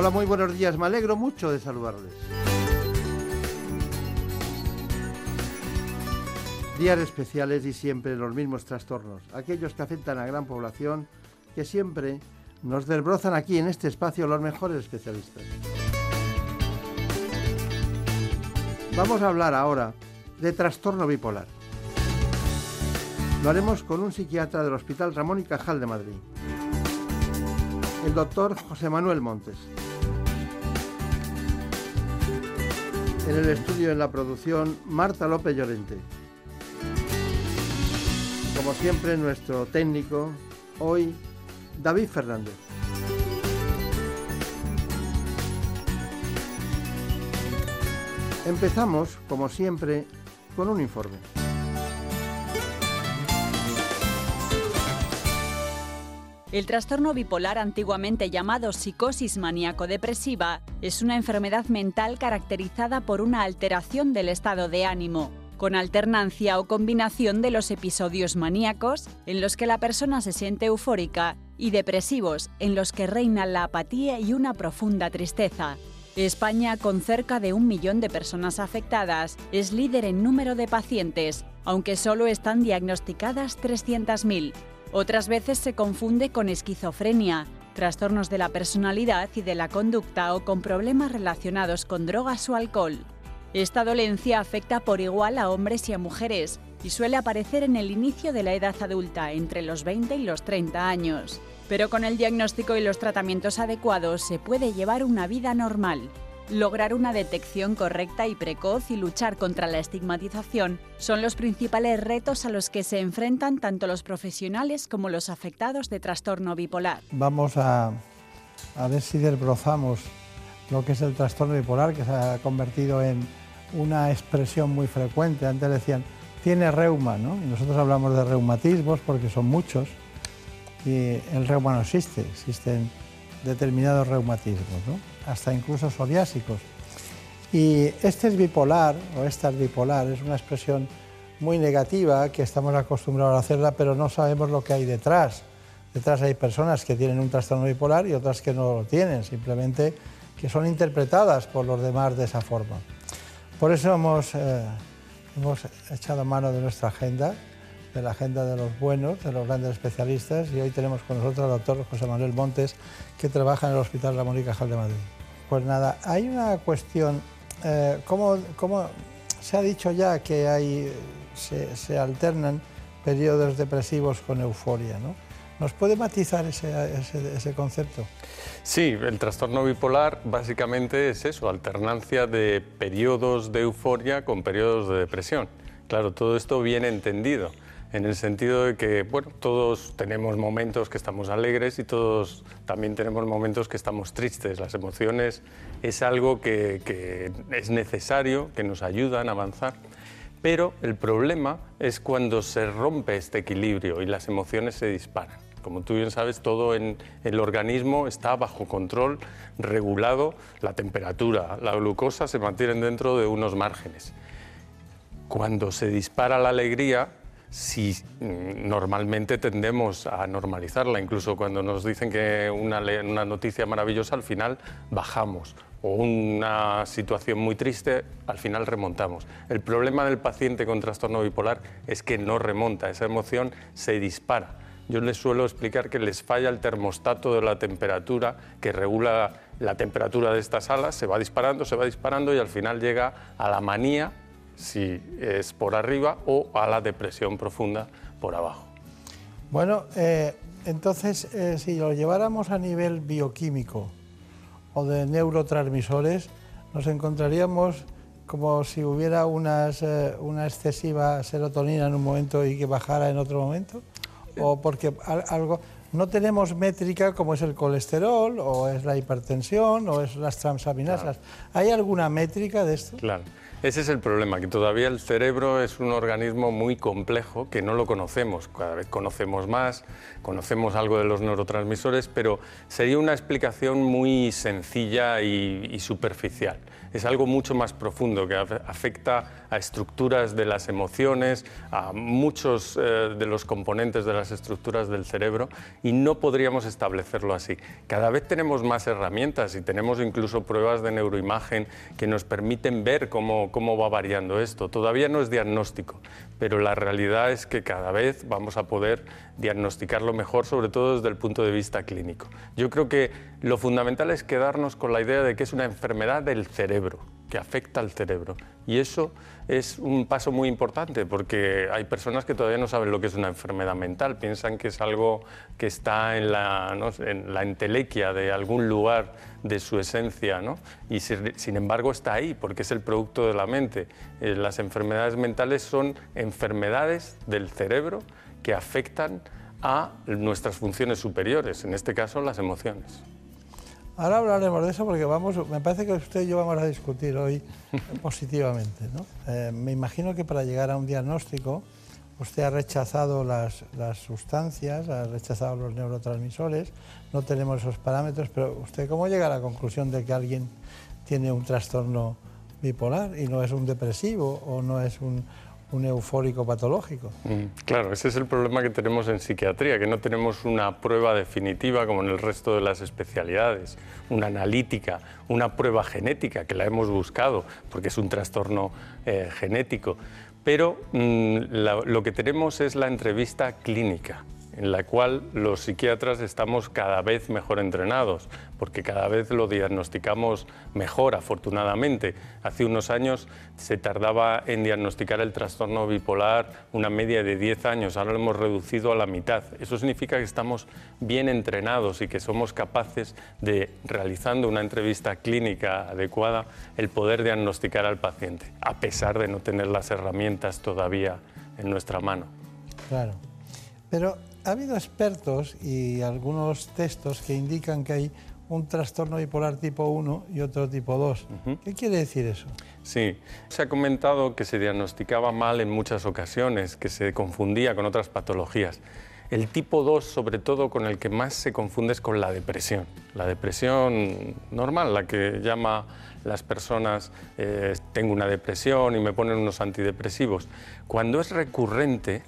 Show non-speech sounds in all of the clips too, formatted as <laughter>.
Hola, muy buenos días. Me alegro mucho de saludarles. Días especiales y siempre los mismos trastornos, aquellos que afectan a gran población, que siempre nos desbrozan aquí en este espacio los mejores especialistas. Vamos a hablar ahora de trastorno bipolar. Lo haremos con un psiquiatra del Hospital Ramón y Cajal de Madrid, el doctor José Manuel Montes. En el estudio en la producción, Marta López Llorente. Como siempre, nuestro técnico, hoy, David Fernández. Empezamos, como siempre, con un informe. El trastorno bipolar, antiguamente llamado psicosis maníaco-depresiva, es una enfermedad mental caracterizada por una alteración del estado de ánimo, con alternancia o combinación de los episodios maníacos, en los que la persona se siente eufórica, y depresivos, en los que reina la apatía y una profunda tristeza. España, con cerca de un millón de personas afectadas, es líder en número de pacientes, aunque solo están diagnosticadas 300.000. Otras veces se confunde con esquizofrenia, trastornos de la personalidad y de la conducta o con problemas relacionados con drogas o alcohol. Esta dolencia afecta por igual a hombres y a mujeres y suele aparecer en el inicio de la edad adulta, entre los 20 y los 30 años. Pero con el diagnóstico y los tratamientos adecuados se puede llevar una vida normal. Lograr una detección correcta y precoz y luchar contra la estigmatización son los principales retos a los que se enfrentan tanto los profesionales como los afectados de trastorno bipolar. Vamos a, ver si desbrozamos lo que es el trastorno bipolar, que se ha convertido en una expresión muy frecuente. Antes decían, tiene reuma, ¿no? Y nosotros hablamos de reumatismos porque son muchos y el reuma no existe, existen determinados reumatismos, ¿no? Hasta incluso psoriásicos. Y este es bipolar, o esta es bipolar, es una expresión muy negativa que estamos acostumbrados a hacerla, pero no sabemos lo que hay detrás. Detrás hay personas que tienen un trastorno bipolar y otras que no lo tienen, simplemente que son interpretadas por los demás de esa forma. Por eso hemos, eh, hemos echado mano de nuestra agenda, de la agenda de los buenos, de los grandes especialistas, y hoy tenemos con nosotros al doctor José Manuel Montes, que trabaja en el Hospital Ramón y Cajal de Madrid. Pues nada, hay una cuestión, eh, ¿cómo, ¿cómo, se ha dicho ya que hay, se, se, alternan periodos depresivos con euforia, ¿no? ¿Nos puede matizar ese, ese, ese concepto? Sí, el trastorno bipolar básicamente es eso, alternancia de periodos de euforia con periodos de depresión. Claro, todo esto bien entendido en el sentido de que, bueno, todos tenemos momentos que estamos alegres y todos también tenemos momentos que estamos tristes. Las emociones es algo que, que, es necesario, que nos ayudan a avanzar, pero el problema es cuando se rompe este equilibrio y las emociones se disparan. Como tú bien sabes, todo en el organismo está bajo control, regulado, la temperatura, la glucosa se mantienen dentro de unos márgenes. Cuando se dispara la alegría, si normalmente tendemos a normalizarla, incluso cuando nos dicen que una, noticia maravillosa al final bajamos o una situación muy triste al final remontamos. El problema del paciente con trastorno bipolar es que no remonta, esa emoción se dispara. Yo les suelo explicar que les falla el termostato de la temperatura que regula la temperatura de estas salas, se va disparando, se va disparando y al final llega a la manía si es por arriba o a la depresión profunda por abajo. Bueno, eh, entonces, eh, si lo lleváramos a nivel bioquímico o de neurotransmisores, nos encontraríamos como si hubiera unas, eh, una excesiva serotonina en un momento y que bajara en otro momento, o porque algo, no tenemos métrica como es el colesterol o es la hipertensión o es las transaminasas. ¿Hay alguna métrica de esto? Claro. Ese es el problema, que todavía el cerebro es un organismo muy complejo que no lo conocemos. Cada vez conocemos más, conocemos algo de los neurotransmisores, pero sería una explicación muy sencilla y, superficial. Es algo mucho más profundo que afecta a estructuras de las emociones, a muchos eh, de los componentes de las estructuras del cerebro y no podríamos establecerlo así. Cada vez tenemos más herramientas y tenemos incluso pruebas de neuroimagen que nos permiten ver cómo cómo, va variando esto. Todavía no es diagnóstico, pero la realidad es que cada vez vamos a poder diagnosticarlo mejor, sobre todo desde el punto de vista clínico. Yo creo que lo fundamental es quedarnos con la idea de que es una enfermedad del cerebro, que afecta al cerebro. Y eso es un paso muy importante porque hay personas que todavía no saben lo que es una enfermedad mental, piensan que es algo que está en la, en la entelequia de algún lugar de su esencia, ¿no? y sin embargo está ahí porque es el producto de la mente. Eh, las enfermedades mentales son enfermedades del cerebro que afectan a nuestras funciones superiores, en este caso las emociones. Ahora hablaremos de eso porque vamos, me parece que usted y yo vamos a discutir hoy <laughs> positivamente. ¿no? Eh, me imagino que para llegar a un diagnóstico usted ha rechazado las, las, sustancias, ha rechazado los neurotransmisores, no tenemos esos parámetros, pero usted cómo llega a la conclusión de que alguien tiene un trastorno bipolar y no es un depresivo o no es un, un eufórico patológico. Mm, claro, ese es el problema que tenemos en psiquiatría, que no tenemos una prueba definitiva como en el resto de las especialidades, una analítica, una prueba genética, que la hemos buscado, porque es un trastorno eh, genético. Pero mm, lo que tenemos es la entrevista clínica en la cual los psiquiatras estamos cada vez mejor entrenados, porque cada vez lo diagnosticamos mejor, afortunadamente. Hace unos años se tardaba en diagnosticar el trastorno bipolar una media de 10 años, ahora lo hemos reducido a la mitad. Eso significa que estamos bien entrenados y que somos capaces de, realizando una entrevista clínica adecuada, el poder diagnosticar al paciente, a pesar de no tener las herramientas todavía en nuestra mano. Claro. Pero ha habido expertos y algunos textos que indican que hay un trastorno bipolar tipo 1 y otro tipo 2. ¿Qué quiere decir eso? Sí, se ha comentado que se diagnosticaba mal en muchas ocasiones, que se confundía con otras patologías. El tipo 2, sobre todo, con el que más se confunde es con la depresión. La depresión normal, la que llama las personas, eh, tengo una depresión y me ponen unos antidepresivos. Cuando es recurrente,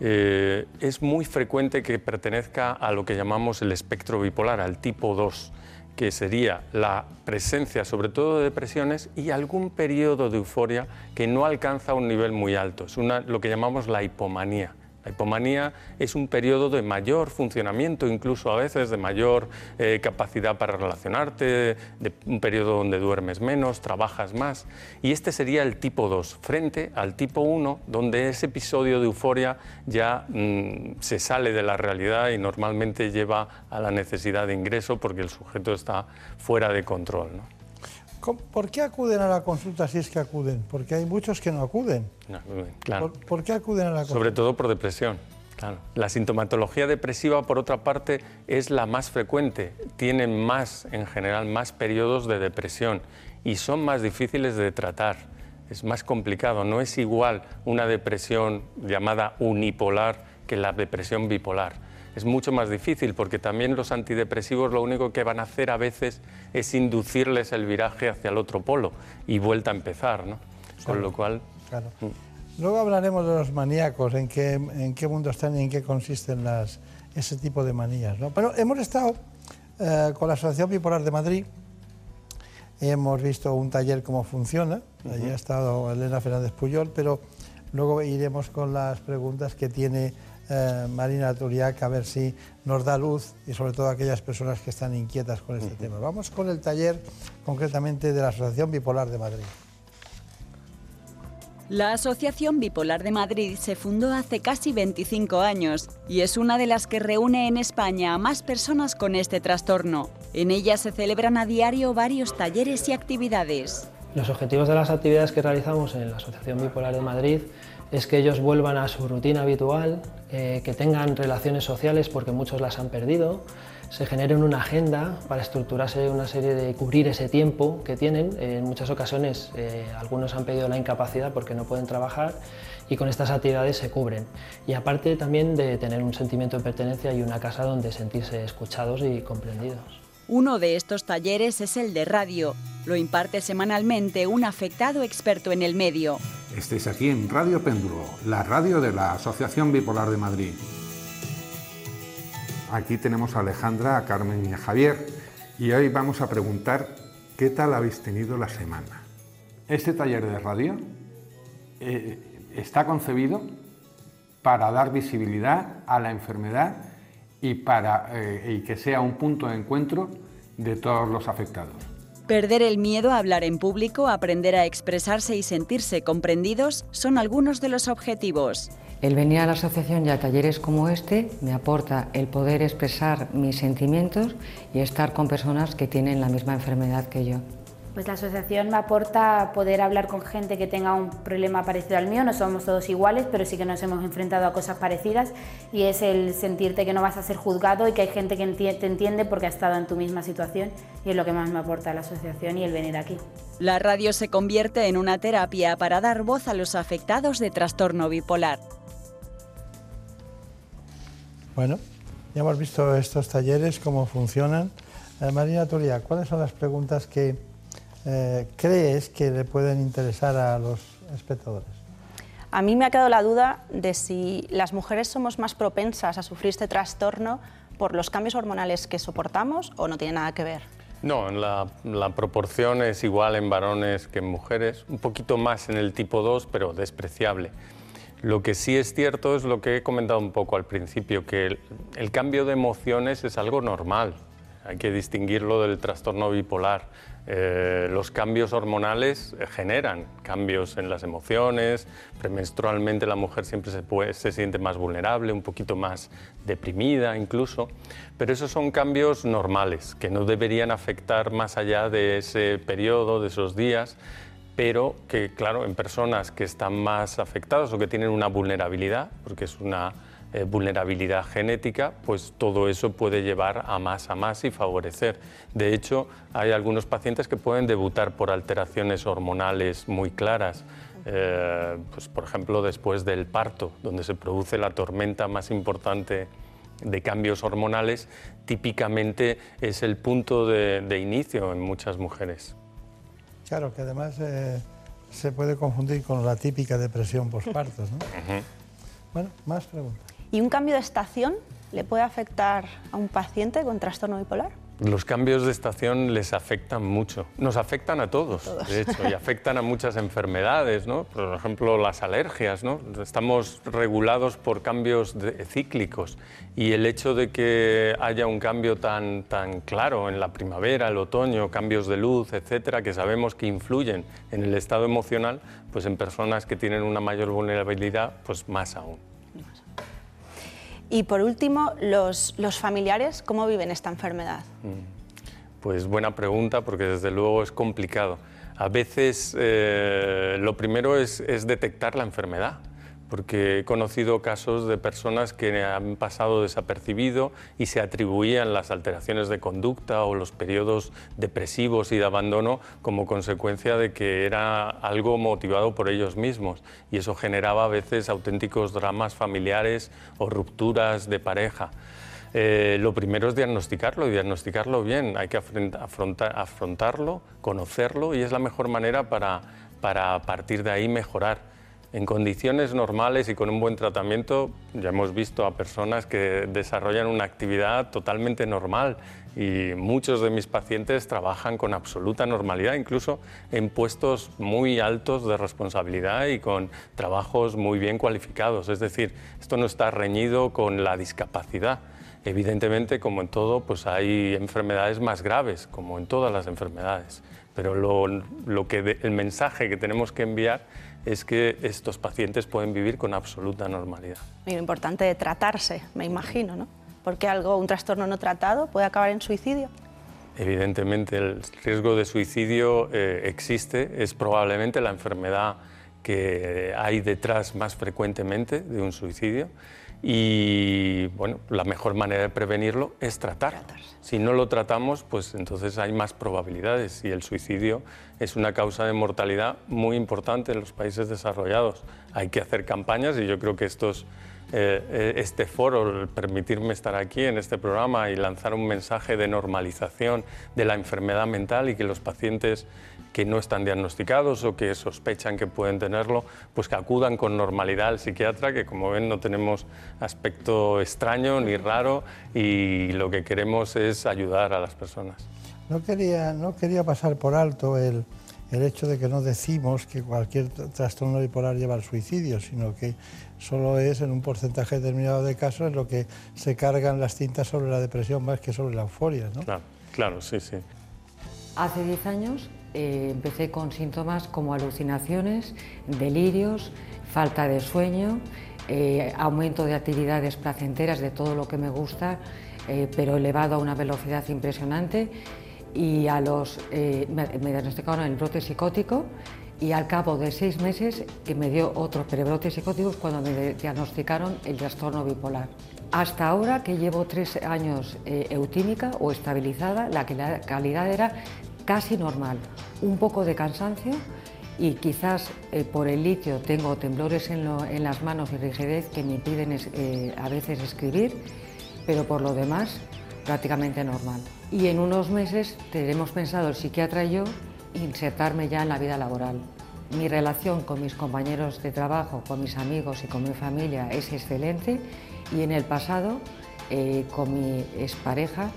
eh, es muy frecuente que pertenezca a lo que llamamos el espectro bipolar, al tipo 2, que sería la presencia sobre todo de depresiones y algún periodo de euforia que no alcanza un nivel muy alto. Es lo que llamamos la hipomanía. La hipomanía es un periodo de mayor funcionamiento, incluso a veces de mayor eh, capacidad para relacionarte, de un periodo donde duermes menos, trabajas más. Y este sería el tipo 2, frente al tipo 1, donde ese episodio de euforia ya mm, se sale de la realidad y normalmente lleva a la necesidad de ingreso porque el sujeto está fuera de control. ¿Por qué acuden a la consulta si es que acuden? Porque hay muchos que no acuden. claro. ¿Por, qué acuden a la consulta? Sobre todo por depresión. Claro. La sintomatología depresiva, por otra parte, es la más frecuente. Tienen más, en general, más periodos de depresión y son más difíciles de tratar. Es más complicado. No es igual una depresión llamada unipolar que la depresión bipolar es mucho más difícil porque también los antidepresivos lo único que van a hacer a veces es inducirles el viraje hacia el otro polo y vuelta a empezar, ¿no? Con lo cual... Claro. Mm. Luego hablaremos de los maníacos, en qué, en qué mundo están y en qué consisten las, ese tipo de manías. ¿no? Pero hemos estado eh, con la Asociación Bipolar de Madrid, hemos visto un taller cómo funciona, allí ha estado Elena Fernández Puyol, pero luego iremos con las preguntas que tiene eh, Marina Turiac a ver si nos da luz y sobre todo aquellas personas que están inquietas con este tema. Vamos con el taller concretamente de la Asociación Bipolar de Madrid. La Asociación Bipolar de Madrid se fundó hace casi 25 años y es una de las que reúne en España a más personas con este trastorno. En ella se celebran a diario varios talleres y actividades. Los objetivos de las actividades que realizamos en la Asociación Bipolar de Madrid es que ellos vuelvan a su rutina habitual, eh, que tengan relaciones sociales porque muchos las han perdido, se generen una agenda para estructurarse una serie de cubrir ese tiempo que tienen. en muchas ocasiones eh, algunos han pedido la incapacidad porque no pueden trabajar y con estas actividades se cubren. Y aparte también de tener un sentimiento de pertenencia y una casa donde sentirse escuchados y comprendidos. Uno de estos talleres es el de radio. Lo imparte semanalmente un afectado experto en el medio. Estéis aquí en Radio Péndulo, la radio de la Asociación Bipolar de Madrid. Aquí tenemos a Alejandra, a Carmen y a Javier y hoy vamos a preguntar qué tal habéis tenido la semana. Este taller de radio eh, está concebido para dar visibilidad a la enfermedad y para eh, y que sea un punto de encuentro de todos los afectados. Perder el miedo a hablar en público, aprender a expresarse y sentirse comprendidos son algunos de los objetivos. El venir a la asociación y a talleres como este me aporta el poder expresar mis sentimientos y estar con personas que tienen la misma enfermedad que yo. Pues la asociación me aporta poder hablar con gente que tenga un problema parecido al mío, no somos todos iguales, pero sí que nos hemos enfrentado a cosas parecidas y es el sentirte que no vas a ser juzgado y que hay gente que te entiende porque ha estado en tu misma situación y es lo que más me aporta la asociación y el venir aquí. La radio se convierte en una terapia para dar voz a los afectados de trastorno bipolar. Bueno, ya hemos visto estos talleres, cómo funcionan. Eh, Marina Turia, ¿cuáles son las preguntas que eh, crees que le pueden interesar a los espectadores? A mí me ha quedado la duda de si las mujeres somos más propensas a sufrir este trastorno por los cambios hormonales que soportamos o no tiene nada que ver. No, la, la, proporción es igual en varones que en mujeres, un poquito más en el tipo 2, pero despreciable. Lo que sí es cierto es lo que he comentado un poco al principio, que el, cambio de emociones es algo normal. Hay que distinguirlo del trastorno bipolar. Eh, los cambios hormonales generan cambios en las emociones. Premenstrualmente la mujer siempre se, se siente más vulnerable, un poquito más deprimida incluso. Pero esos son cambios normales que no deberían afectar más allá de ese periodo, de esos días pero que, claro, en personas que están más afectadas o que tienen una vulnerabilidad, porque es una eh, vulnerabilidad genética, pues todo eso puede llevar a más, a más y favorecer. De hecho, hay algunos pacientes que pueden debutar por alteraciones hormonales muy claras. Eh, pues, por ejemplo, después del parto, donde se produce la tormenta más importante de cambios hormonales, típicamente es el punto de inicio en muchas mujeres. Claro, que además eh, se puede confundir con la típica depresión postparto. ¿no? Bueno, más preguntas. ¿Y un cambio de estación le puede afectar a un paciente con trastorno bipolar? Los cambios de estación les afectan mucho. Nos afectan a todos, de hecho, y afectan a muchas enfermedades, ¿no? Por ejemplo, las alergias, ¿no? Estamos regulados por cambios cíclicos y el hecho de que haya un cambio tan, tan claro en la primavera, el otoño, cambios de luz, etcétera, que sabemos que influyen en el estado emocional, pues en personas que tienen una mayor vulnerabilidad, pues más aún. Y por último, los, familiares, ¿cómo viven esta enfermedad? Mm. Pues buena pregunta, porque desde luego es complicado. A veces eh, lo primero es detectar la enfermedad porque he conocido casos de personas que han pasado desapercibido y se atribuían las alteraciones de conducta o los periodos depresivos y de abandono como consecuencia de que era algo motivado por ellos mismos y eso generaba a veces auténticos dramas familiares o rupturas de pareja. Eh, lo primero es diagnosticarlo y diagnosticarlo bien. Hay que afrontarlo, conocerlo y es la mejor manera para, para partir de ahí mejorar. En condiciones normales y con un buen tratamiento ya hemos visto a personas que desarrollan una actividad totalmente normal y muchos de mis pacientes trabajan con absoluta normalidad, incluso en puestos muy altos de responsabilidad y con trabajos muy bien cualificados. Es decir, esto no está reñido con la discapacidad. Evidentemente, como en todo, pues hay enfermedades más graves, como en todas las enfermedades. Pero lo, que el mensaje que tenemos que enviar es que estos pacientes pueden vivir con absoluta normalidad. Y lo importante es tratarse, me imagino, ¿no? Porque algo, un trastorno no tratado puede acabar en suicidio. Evidentemente el riesgo de suicidio eh, existe, es probablemente la enfermedad que hay detrás más frecuentemente de un suicidio y bueno, la mejor manera de prevenirlo es tratar. Si no lo tratamos, pues entonces hay más probabilidades y el suicidio es una causa de mortalidad muy importante en los países desarrollados. Hay que hacer campañas y yo creo que estos, eh, eh, este foro, el permitirme estar aquí en este programa y lanzar un mensaje de normalización de la enfermedad mental y que los pacientes que no están diagnosticados o que sospechan que pueden tenerlo, pues que acudan con normalidad al psiquiatra, que como ven no tenemos aspecto extraño ni raro y lo que queremos es ayudar a las personas. No quería, no quería pasar por alto el, el hecho de que no decimos que cualquier trastorno bipolar lleva al suicidio, sino que solo es en un porcentaje determinado de casos en lo que se cargan las tintas sobre la depresión más que sobre la euforia. ¿no? Claro, claro, sí, sí. Hace 10 años eh, empecé con síntomas como alucinaciones, delirios, falta de sueño, eh, aumento de actividades placenteras de todo lo que me gusta, eh, pero elevado a una velocidad impresionante. Y a los, me, diagnosticaron el brote psicótico y al cabo de seis meses que me dio otro prebrote psicótico cuando me diagnosticaron el trastorno bipolar. Hasta ahora que llevo tres años eutímica o estabilizada, la calidad era casi normal, un poco de cansancio y quizás eh, por el litio tengo temblores en, las manos y rigidez que me impiden eh, a veces escribir, pero por lo demás prácticamente normal. Y en unos meses tenemos pensado el psiquiatra y yo insertarme ya en la vida laboral. Mi relación con mis compañeros de trabajo, con mis amigos y con mi familia es excelente y en el pasado eh, con mi expareja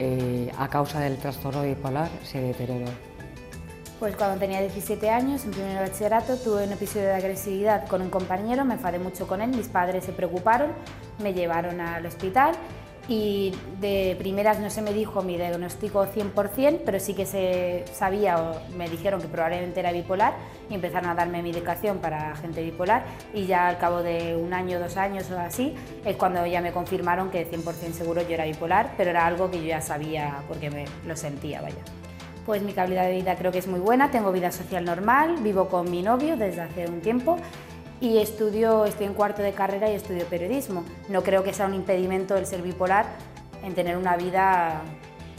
eh, a causa del trastorno bipolar se deterioró. Pues cuando tenía 17 años, en primer bachillerato, tuve un episodio de agresividad con un compañero, me enfadé mucho con él, mis padres se preocuparon, me llevaron al hospital y de primeras no se me dijo mi diagnóstico 100%, pero sí que se sabía o me dijeron que probablemente era bipolar y empezaron a darme medicación para gente bipolar y ya al cabo de un año, dos años o así es cuando ya me confirmaron que 100% seguro yo era bipolar, pero era algo que yo ya sabía porque me lo sentía, vaya. Pues mi calidad de vida creo que es muy buena, tengo vida social normal, vivo con mi novio desde hace un tiempo y estudio, estoy en cuarto de carrera y estudio periodismo. No creo que sea un impedimento el ser bipolar en tener una vida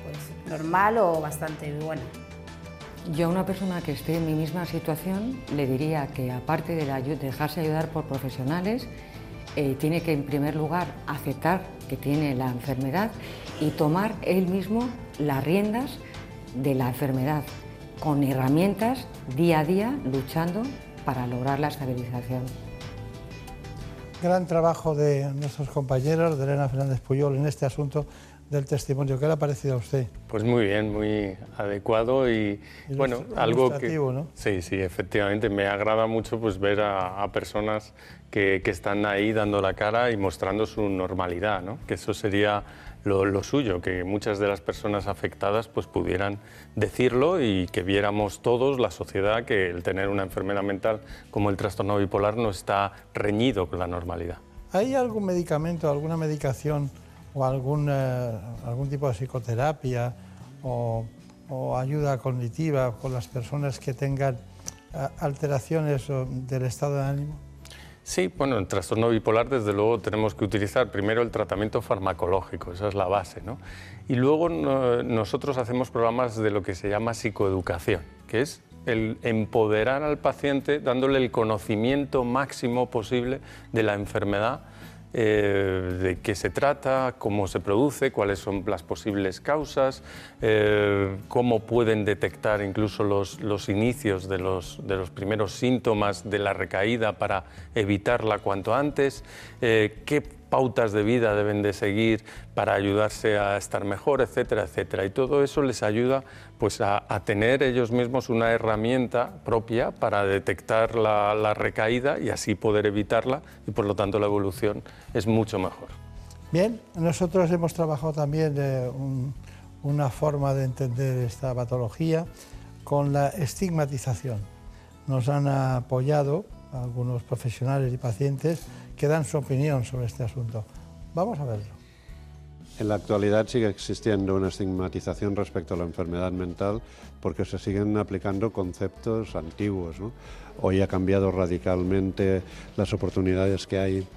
pues, normal o bastante buena. Yo a una persona que esté en mi misma situación le diría que aparte de dejarse ayudar por profesionales, eh, tiene que en primer lugar aceptar que tiene la enfermedad y tomar él mismo las riendas de la enfermedad con herramientas día a día luchando para lograr la estabilización. Gran trabajo de nuestros compañeros, de Elena Fernández Puyol, en este asunto del testimonio. ¿Qué le ha parecido a usted? Pues muy bien, muy adecuado y, bueno, algo que... ¿no? Sí, sí, efectivamente. Me agrada mucho pues, ver a, personas que, que, están ahí dando la cara y mostrando su normalidad, ¿no? Que eso sería lo, suyo, que muchas de las personas afectadas pues, pudieran decirlo y que viéramos todos, la sociedad, que el tener una enfermedad mental como el trastorno bipolar no está reñido con la normalidad. ¿Hay algún medicamento, alguna medicación o algún, eh, algún tipo de psicoterapia o, ayuda cognitiva con las personas que tengan eh, alteraciones del estado de ánimo? Sí, bueno, en trastorno bipolar desde luego tenemos que utilizar primero el tratamiento farmacológico, esa es la base, ¿no? Y luego nosotros hacemos programas de lo que se llama psicoeducación, que es el empoderar al paciente dándole el conocimiento máximo posible de la enfermedad eh, de qué se trata, cómo se produce, cuáles son las posibles causas, eh, cómo pueden detectar incluso los, los inicios de los, de los, primeros síntomas de la recaída para evitarla cuanto antes, eh, qué pautas de vida deben de seguir para ayudarse a estar mejor, etcétera, etcétera. Y todo eso les ayuda pues, a, tener ellos mismos una herramienta propia para detectar la, recaída y así poder evitarla y por lo tanto la evolución es mucho mejor. Bien, nosotros hemos trabajado también de una forma de entender esta patología con la estigmatización. Nos han apoyado algunos profesionales y pacientes que dan su opinión sobre este asunto. Vamos a verlo. En la actualidad sigue existiendo una estigmatización respecto a la enfermedad mental porque se siguen aplicando conceptos antiguos. Hoy ha cambiado radicalmente las oportunidades que hay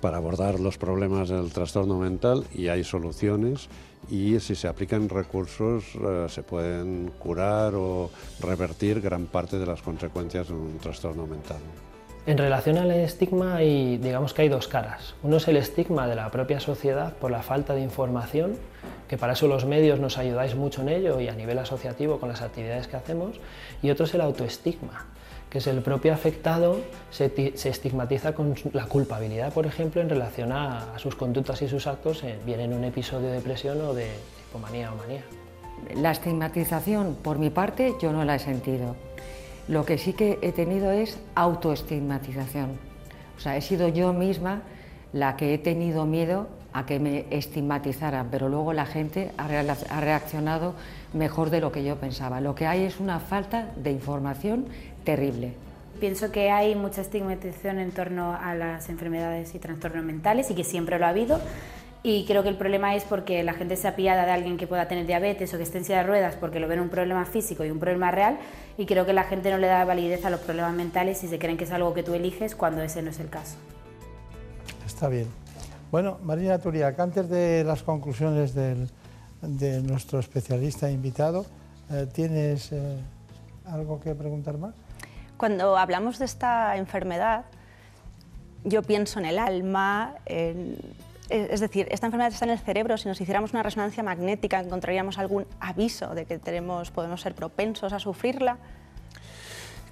para abordar los problemas del trastorno mental y hay soluciones y si se aplican recursos eh, se pueden curar o revertir gran parte de las consecuencias de un trastorno mental. En relación al estigma, hay, digamos que hay dos caras. Uno es el estigma de la propia sociedad por la falta de información, que para eso los medios nos ayudáis mucho en ello y a nivel asociativo con las actividades que hacemos, y otro es el autoestigma, que es el propio afectado se, estigmatiza con la culpabilidad, por ejemplo, en relación a, sus conductas y sus actos, bien en un episodio de depresión o de hipomanía o manía. La estigmatización, por mi parte, yo no la he sentido lo que sí que he tenido es autoestigmatización. O sea, he sido yo misma la que he tenido miedo a que me estigmatizaran, pero luego la gente ha reaccionado mejor de lo que yo pensaba. Lo que hay es una falta de información terrible. Pienso que hay mucha estigmatización en torno a las enfermedades y trastornos mentales y que siempre lo ha habido, y creo que el problema es porque la gente se apiada de alguien que pueda tener diabetes o que esté en silla de ruedas porque lo ven un problema físico y un problema real y creo que la gente no le da validez a los problemas mentales y se creen que es algo que tú eliges cuando ese no es el caso. Está bien. Bueno, Marina Turiac, antes de las conclusiones de nuestro especialista invitado, eh, ¿tienes eh, algo que preguntar más? Cuando hablamos de esta enfermedad, yo pienso en el alma, en es decir, esta enfermedad está en el cerebro, si nos hiciéramos una resonancia magnética encontraríamos algún aviso de que tenemos, podemos ser propensos a sufrirla.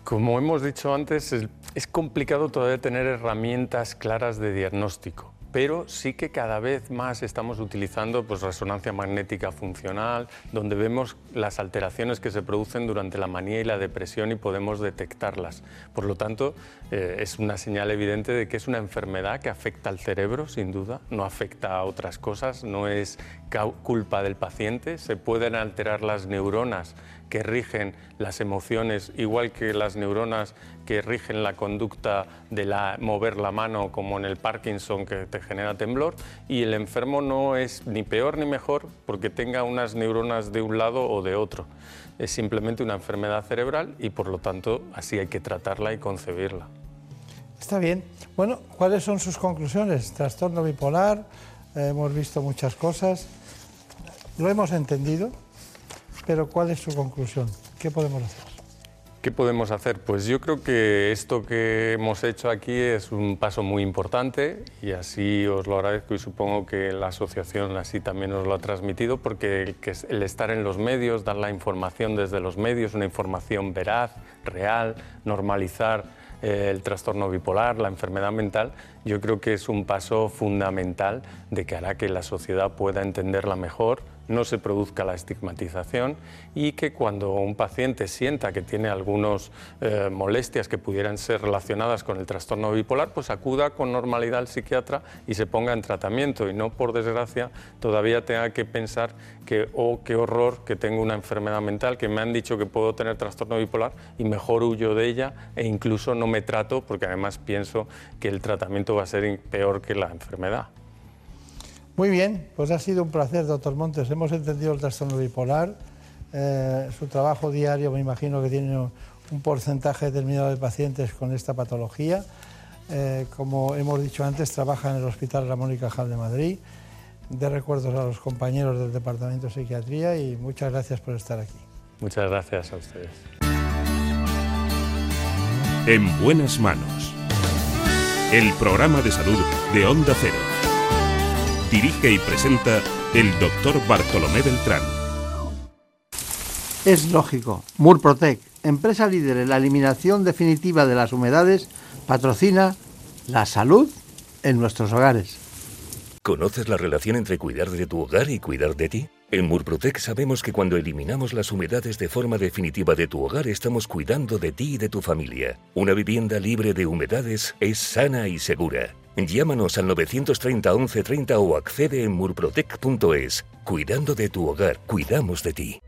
Como hemos dicho antes, es complicado todavía tener herramientas claras de diagnóstico pero sí que cada vez más estamos utilizando pues, resonancia magnética funcional, donde vemos las alteraciones que se producen durante la manía y la depresión y podemos detectarlas. Por lo tanto, eh, es una señal evidente de que es una enfermedad que afecta al cerebro, sin duda, no afecta a otras cosas, no es culpa del paciente, se pueden alterar las neuronas que rigen las emociones, igual que las neuronas que rigen la conducta de la, mover la mano, como en el Parkinson que te genera temblor, y el enfermo no es ni peor ni mejor porque tenga unas neuronas de un lado o de otro. Es simplemente una enfermedad cerebral y por lo tanto así hay que tratarla y concebirla. Está bien. Bueno, ¿cuáles son sus conclusiones? Trastorno bipolar, eh, hemos visto muchas cosas, lo hemos entendido, pero ¿cuál es su conclusión? ¿Qué podemos hacer? ¿Qué podemos hacer? Pues yo creo que esto que hemos hecho aquí es un paso muy importante y así os lo agradezco y supongo que la asociación así también os lo ha transmitido porque el estar en los medios, dar la información desde los medios, una información veraz, real, normalizar eh, el trastorno bipolar, la enfermedad mental, yo creo que es un paso fundamental de que hará que la sociedad pueda entenderla mejor, no se produzca la estigmatización y que cuando un paciente sienta que tiene algunas eh, molestias que pudieran ser relacionadas con el trastorno bipolar, pues acuda con normalidad al psiquiatra y se ponga en tratamiento y no, por desgracia, todavía tenga que pensar que, oh, qué horror, que tengo una enfermedad mental, que me han dicho que puedo tener trastorno bipolar y mejor huyo de ella e incluso no me trato porque además pienso que el tratamiento va a ser peor que la enfermedad. Muy bien, pues ha sido un placer, doctor Montes. Hemos entendido el trastorno bipolar. Eh, su trabajo diario, me imagino que tiene un porcentaje determinado de pacientes con esta patología. Eh, como hemos dicho antes, trabaja en el Hospital Ramón y Cajal de Madrid. De recuerdos a los compañeros del Departamento de Psiquiatría y muchas gracias por estar aquí. Muchas gracias a ustedes. En buenas manos. El programa de salud de Onda Cero. Dirige y presenta el doctor Bartolomé Beltrán. Es lógico. Murprotec, empresa líder en la eliminación definitiva de las humedades, patrocina la salud en nuestros hogares. ¿Conoces la relación entre cuidar de tu hogar y cuidar de ti? En Murprotec sabemos que cuando eliminamos las humedades de forma definitiva de tu hogar estamos cuidando de ti y de tu familia. Una vivienda libre de humedades es sana y segura. Llámanos al 930 1130 o accede en murprotec.es. Cuidando de tu hogar, cuidamos de ti.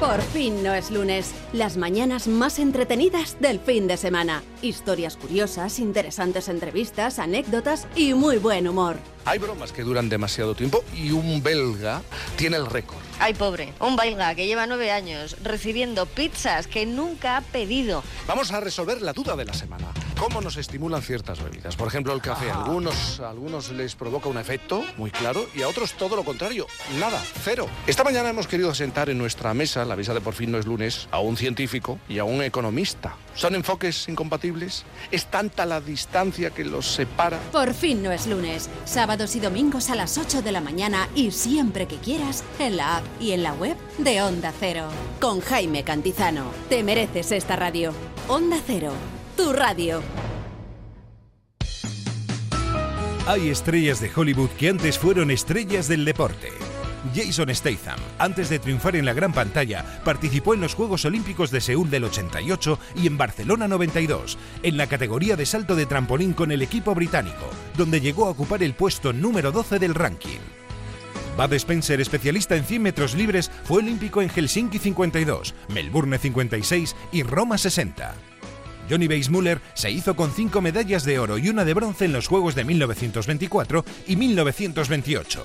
Por fin no es lunes. Las mañanas más entretenidas del fin de semana. Historias curiosas, interesantes entrevistas, anécdotas y muy buen humor. Hay bromas que duran demasiado tiempo y un belga tiene el récord. Ay, pobre, un belga que lleva nueve años recibiendo pizzas que nunca ha pedido. Vamos a resolver la duda de la semana. ¿Cómo nos estimulan ciertas bebidas? Por ejemplo, el café. A algunos, a algunos les provoca un efecto muy claro y a otros todo lo contrario. Nada, cero. Esta mañana hemos querido sentar en nuestra mesa, la mesa de por fin no es lunes, a un científico y a un economista. ¿Son enfoques incompatibles? ¿Es tanta la distancia que los separa? Por fin no es lunes. Sábados y domingos a las 8 de la mañana y siempre que quieras en la app y en la web de Onda Cero. Con Jaime Cantizano. Te mereces esta radio. Onda Cero. Tu radio. Hay estrellas de Hollywood que antes fueron estrellas del deporte. Jason Statham, antes de triunfar en la gran pantalla, participó en los Juegos Olímpicos de Seúl del 88 y en Barcelona 92, en la categoría de salto de trampolín con el equipo británico, donde llegó a ocupar el puesto número 12 del ranking. Bud Spencer, especialista en 100 metros libres, fue olímpico en Helsinki 52, Melbourne 56 y Roma 60. Johnny Weissmuller se hizo con cinco medallas de oro y una de bronce en los Juegos de 1924 y 1928.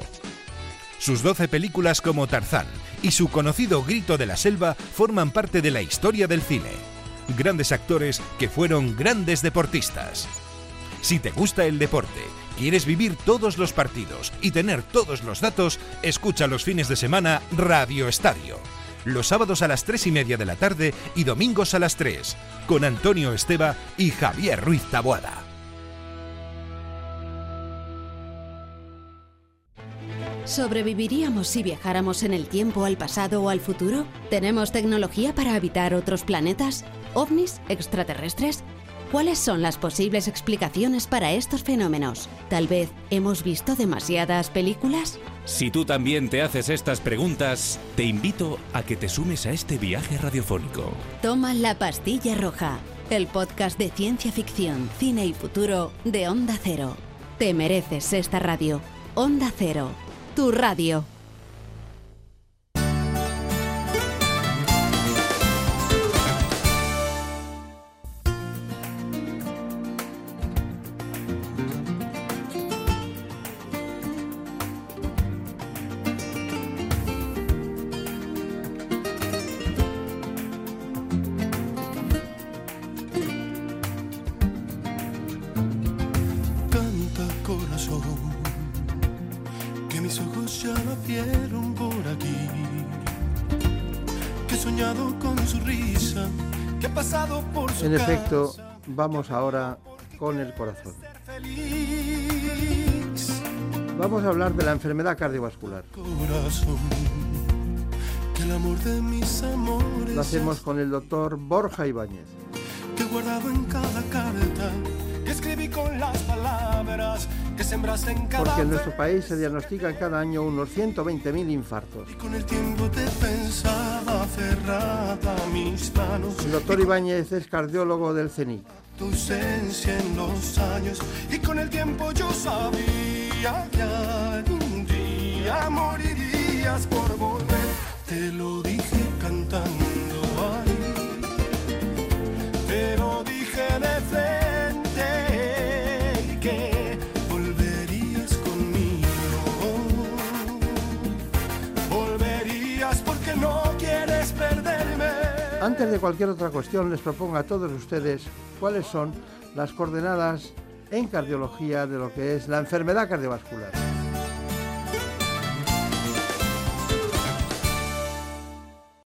Sus 12 películas como Tarzán y su conocido Grito de la Selva forman parte de la historia del cine. Grandes actores que fueron grandes deportistas. Si te gusta el deporte, quieres vivir todos los partidos y tener todos los datos, escucha los fines de semana Radio Estadio. Los sábados a las 3 y media de la tarde y domingos a las 3, con Antonio Esteba y Javier Ruiz Taboada. ¿Sobreviviríamos si viajáramos en el tiempo al pasado o al futuro? ¿Tenemos tecnología para habitar otros planetas? ¿OVNIs? ¿Extraterrestres? ¿Cuáles son las posibles explicaciones para estos fenómenos? Tal vez hemos visto demasiadas películas. Si tú también te haces estas preguntas, te invito a que te sumes a este viaje radiofónico. Toma la pastilla roja, el podcast de ciencia ficción, cine y futuro de Onda Cero. Te mereces esta radio. Onda Cero, tu radio. Canta corazón, que mis ojos ya la vieron por aquí. Que he soñado con su risa, que he pasado por su En casa. efecto, vamos ahora con el corazón. Feliz Vamos a hablar de la enfermedad cardiovascular. corazón, que el amor de mis amores Lo hacemos con el doctor Borja Ibáñez. que he guardado en cada carta, que escribí con las palabras que sembraste en cada Porque en nuestro país se diagnostican cada año unos 120.000 infartos. Con el tiempo te pensaba cerrada mis manos. El doctor Ibáñez es cardiólogo del CENIC. tu ausencia en los años y con el tiempo yo sabía que algún día morirías por volver. Te lo dije cantando ahí, te lo dije de frente Antes de cualquier otra cuestión, les propongo a todos ustedes cuáles son las coordenadas en cardiología de lo que es la enfermedad cardiovascular.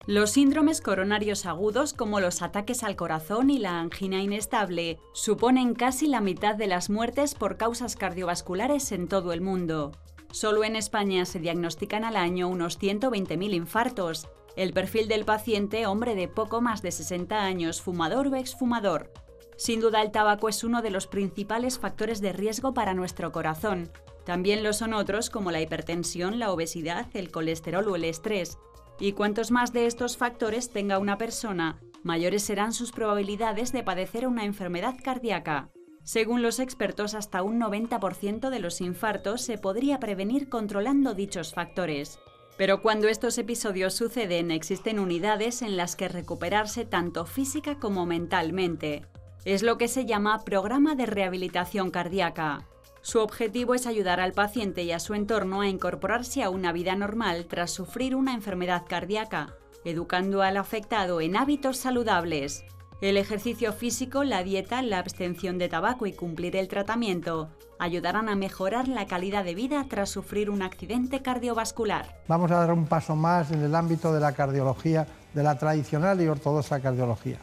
Los síndromes coronarios agudos, como los ataques al corazón y la angina inestable, suponen casi la mitad de las muertes por causas cardiovasculares en todo el mundo. Solo en España se diagnostican al año unos 120.000 infartos. El perfil del paciente, hombre de poco más de 60 años, fumador o exfumador. Sin duda el tabaco es uno de los principales factores de riesgo para nuestro corazón. También lo son otros como la hipertensión, la obesidad, el colesterol o el estrés. Y cuantos más de estos factores tenga una persona, mayores serán sus probabilidades de padecer una enfermedad cardíaca. Según los expertos, hasta un 90% de los infartos se podría prevenir controlando dichos factores. Pero cuando estos episodios suceden existen unidades en las que recuperarse tanto física como mentalmente. Es lo que se llama programa de rehabilitación cardíaca. Su objetivo es ayudar al paciente y a su entorno a incorporarse a una vida normal tras sufrir una enfermedad cardíaca, educando al afectado en hábitos saludables. El ejercicio físico, la dieta, la abstención de tabaco y cumplir el tratamiento ayudarán a mejorar la calidad de vida tras sufrir un accidente cardiovascular. Vamos a dar un paso más en el ámbito de la cardiología, de la tradicional y ortodoxa cardiología.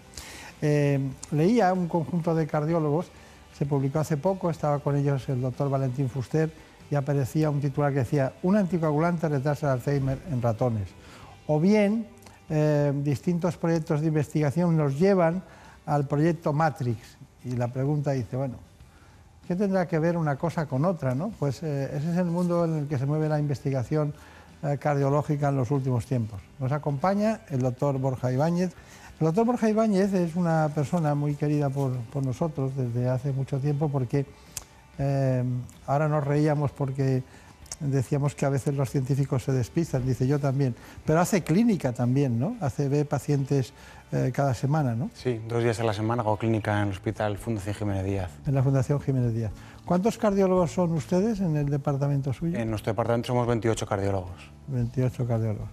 Eh, leía un conjunto de cardiólogos, se publicó hace poco, estaba con ellos el doctor Valentín Fuster y aparecía un titular que decía, un anticoagulante retrasa el Alzheimer en ratones. O bien, eh, distintos proyectos de investigación nos llevan al proyecto Matrix. Y la pregunta dice, bueno, ¿qué tendrá que ver una cosa con otra? ¿no? Pues eh, ese es el mundo en el que se mueve la investigación cardiológica en los últimos tiempos. Nos acompaña el doctor Borja Ibáñez. El doctor Borja Ibáñez es una persona muy querida por, nosotros desde hace mucho tiempo porque eh, ahora nos reíamos porque decíamos que a veces los científicos se despistan, dice yo también, pero hace clínica también, ¿no? Hace, ve pacientes eh, cada semana, ¿no? Sí, dos días a la semana hago clínica en el Hospital Fundación Jiménez Díaz. En la Fundación Jiménez Díaz. ¿Cuántos cardiólogos son ustedes en el departamento suyo? En nuestro departamento somos 28 cardiólogos. 28 cardiólogos.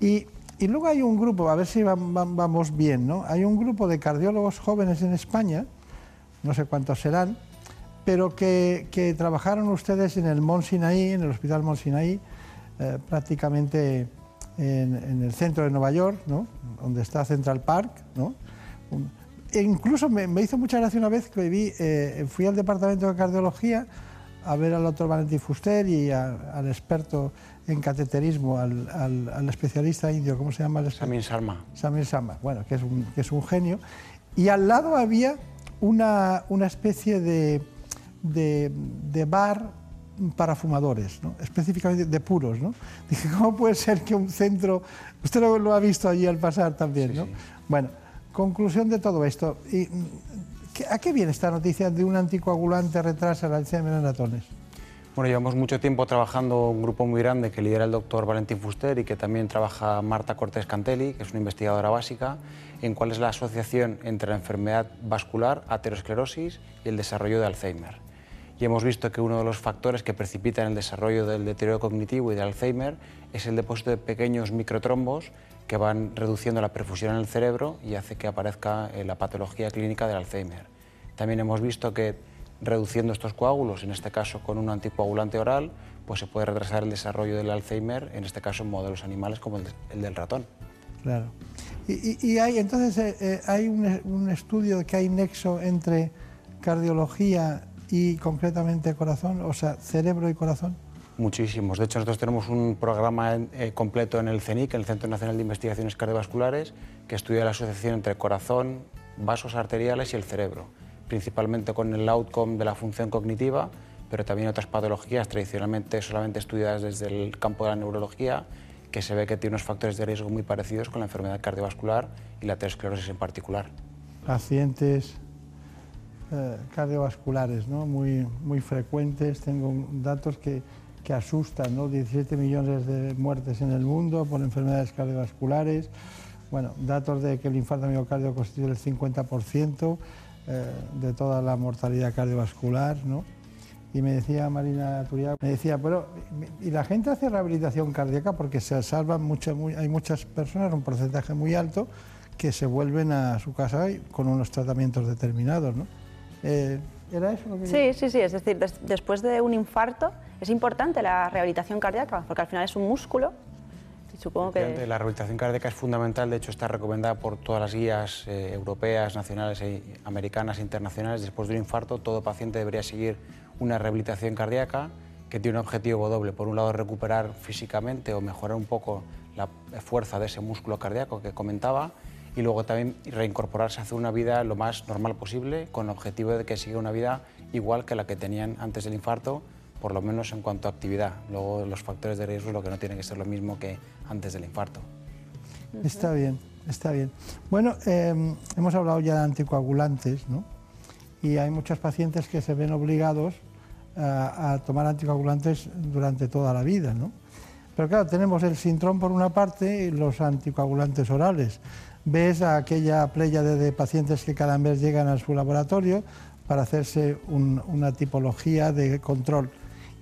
Y y luego hay un grupo, a ver si vamos bien, ¿no? Hay un grupo de cardiólogos jóvenes en España, no sé cuántos serán, pero que, trabajaron ustedes en el Mont Sinaí, en el Hospital Mont Sinaí, eh, prácticamente en, el centro de Nueva York, ¿no? donde está Central Park. ¿no? E incluso me, hizo mucha gracia una vez que vi, eh, fui al departamento de cardiología a ver al doctor Valentín Fuster y al experto en cateterismo al, especialista indio, ¿cómo se llama? El Samir Sharma. Samir Sharma, bueno, que es, un, que es un genio. Y al lado había una, una especie de, de, bar para fumadores, ¿no? específicamente de puros. ¿no? <laughs> Dije, ¿cómo puede ser que un centro... Usted lo, ha visto allí al pasar también, ¿no? Bueno, conclusión de todo esto. Y, ¿A qué viene esta noticia de un anticoagulante retrasa el Alzheimer en ratones? Bueno, llevamos mucho tiempo trabajando un grupo muy grande que lidera el doctor Valentín Fuster y que también trabaja Marta Cortés Cantelli, que es una investigadora básica, en cuál es la asociación entre la enfermedad vascular, aterosclerosis y el desarrollo de Alzheimer. Y hemos visto que uno de los factores que precipitan el desarrollo del deterioro cognitivo y de Alzheimer es el depósito de pequeños microtrombos que van reduciendo la perfusión en el cerebro y hace que aparezca eh, la patología clínica del Alzheimer. También hemos visto que reduciendo estos coágulos, en este caso con un anticoagulante oral, pues se puede retrasar el desarrollo del Alzheimer, en este caso en modelos animales como el, del ratón. Claro. Y, hay, entonces, eh, eh, hay un, un, estudio que hay nexo entre cardiología y concretamente corazón, o sea, cerebro y corazón. Muchísimos. De hecho, nosotros tenemos un programa eh, completo en el CENIC, el Centro Nacional de Investigaciones Cardiovasculares, que estudia la asociación entre corazón, vasos arteriales y el cerebro principalmente con el outcome de la función cognitiva, pero también otras patologías tradicionalmente solamente estudiadas desde el campo de la neurología, que se ve que tiene unos factores de riesgo muy parecidos con la enfermedad cardiovascular y la aterosclerosis en particular. Pacientes eh, cardiovasculares ¿no? muy, frecuentes, tengo datos que, asustan, ¿no? 17 millones de muertes en el mundo por enfermedades cardiovasculares, bueno, datos de que el infarto miocardio constituye el 50%, eh, de toda la mortalidad cardiovascular, ¿no? Y me decía Marina Turia, me decía, pero y la gente hace rehabilitación cardíaca porque se salvan mucho, hay muchas personas, un porcentaje muy alto, que se vuelven a su casa con unos tratamientos determinados. Eh, ¿Era eso lo que Sí, sí, sí, es decir, después de un infarto es importante la rehabilitación cardíaca porque al final es un músculo Supongo que... La rehabilitación cardíaca es fundamental, de hecho está recomendada por todas las guías eh, europeas, nacionales, e americanas e internacionales. Después de un infarto, todo paciente debería seguir una rehabilitación cardíaca que tiene un objetivo doble. Por un lado, recuperar físicamente o mejorar un poco la fuerza de ese músculo cardíaco que comentaba y luego también reincorporarse a hacer una vida lo más normal posible con el objetivo de que siga una vida igual que la que tenían antes del infarto por lo menos en cuanto a actividad. Luego los factores de riesgo lo que no tiene que ser lo mismo que antes del infarto. Está bien, está bien. Bueno, em, hemos hablado ya de anticoagulantes, ¿no? Y hay muchos pacientes que se ven obligados a, tomar anticoagulantes durante toda la vida, ¿no? Pero claro, tenemos el sintrón por una parte y los anticoagulantes orales. Ves a aquella playa de pacientes que cada mes llegan a su laboratorio para hacerse una tipología de control.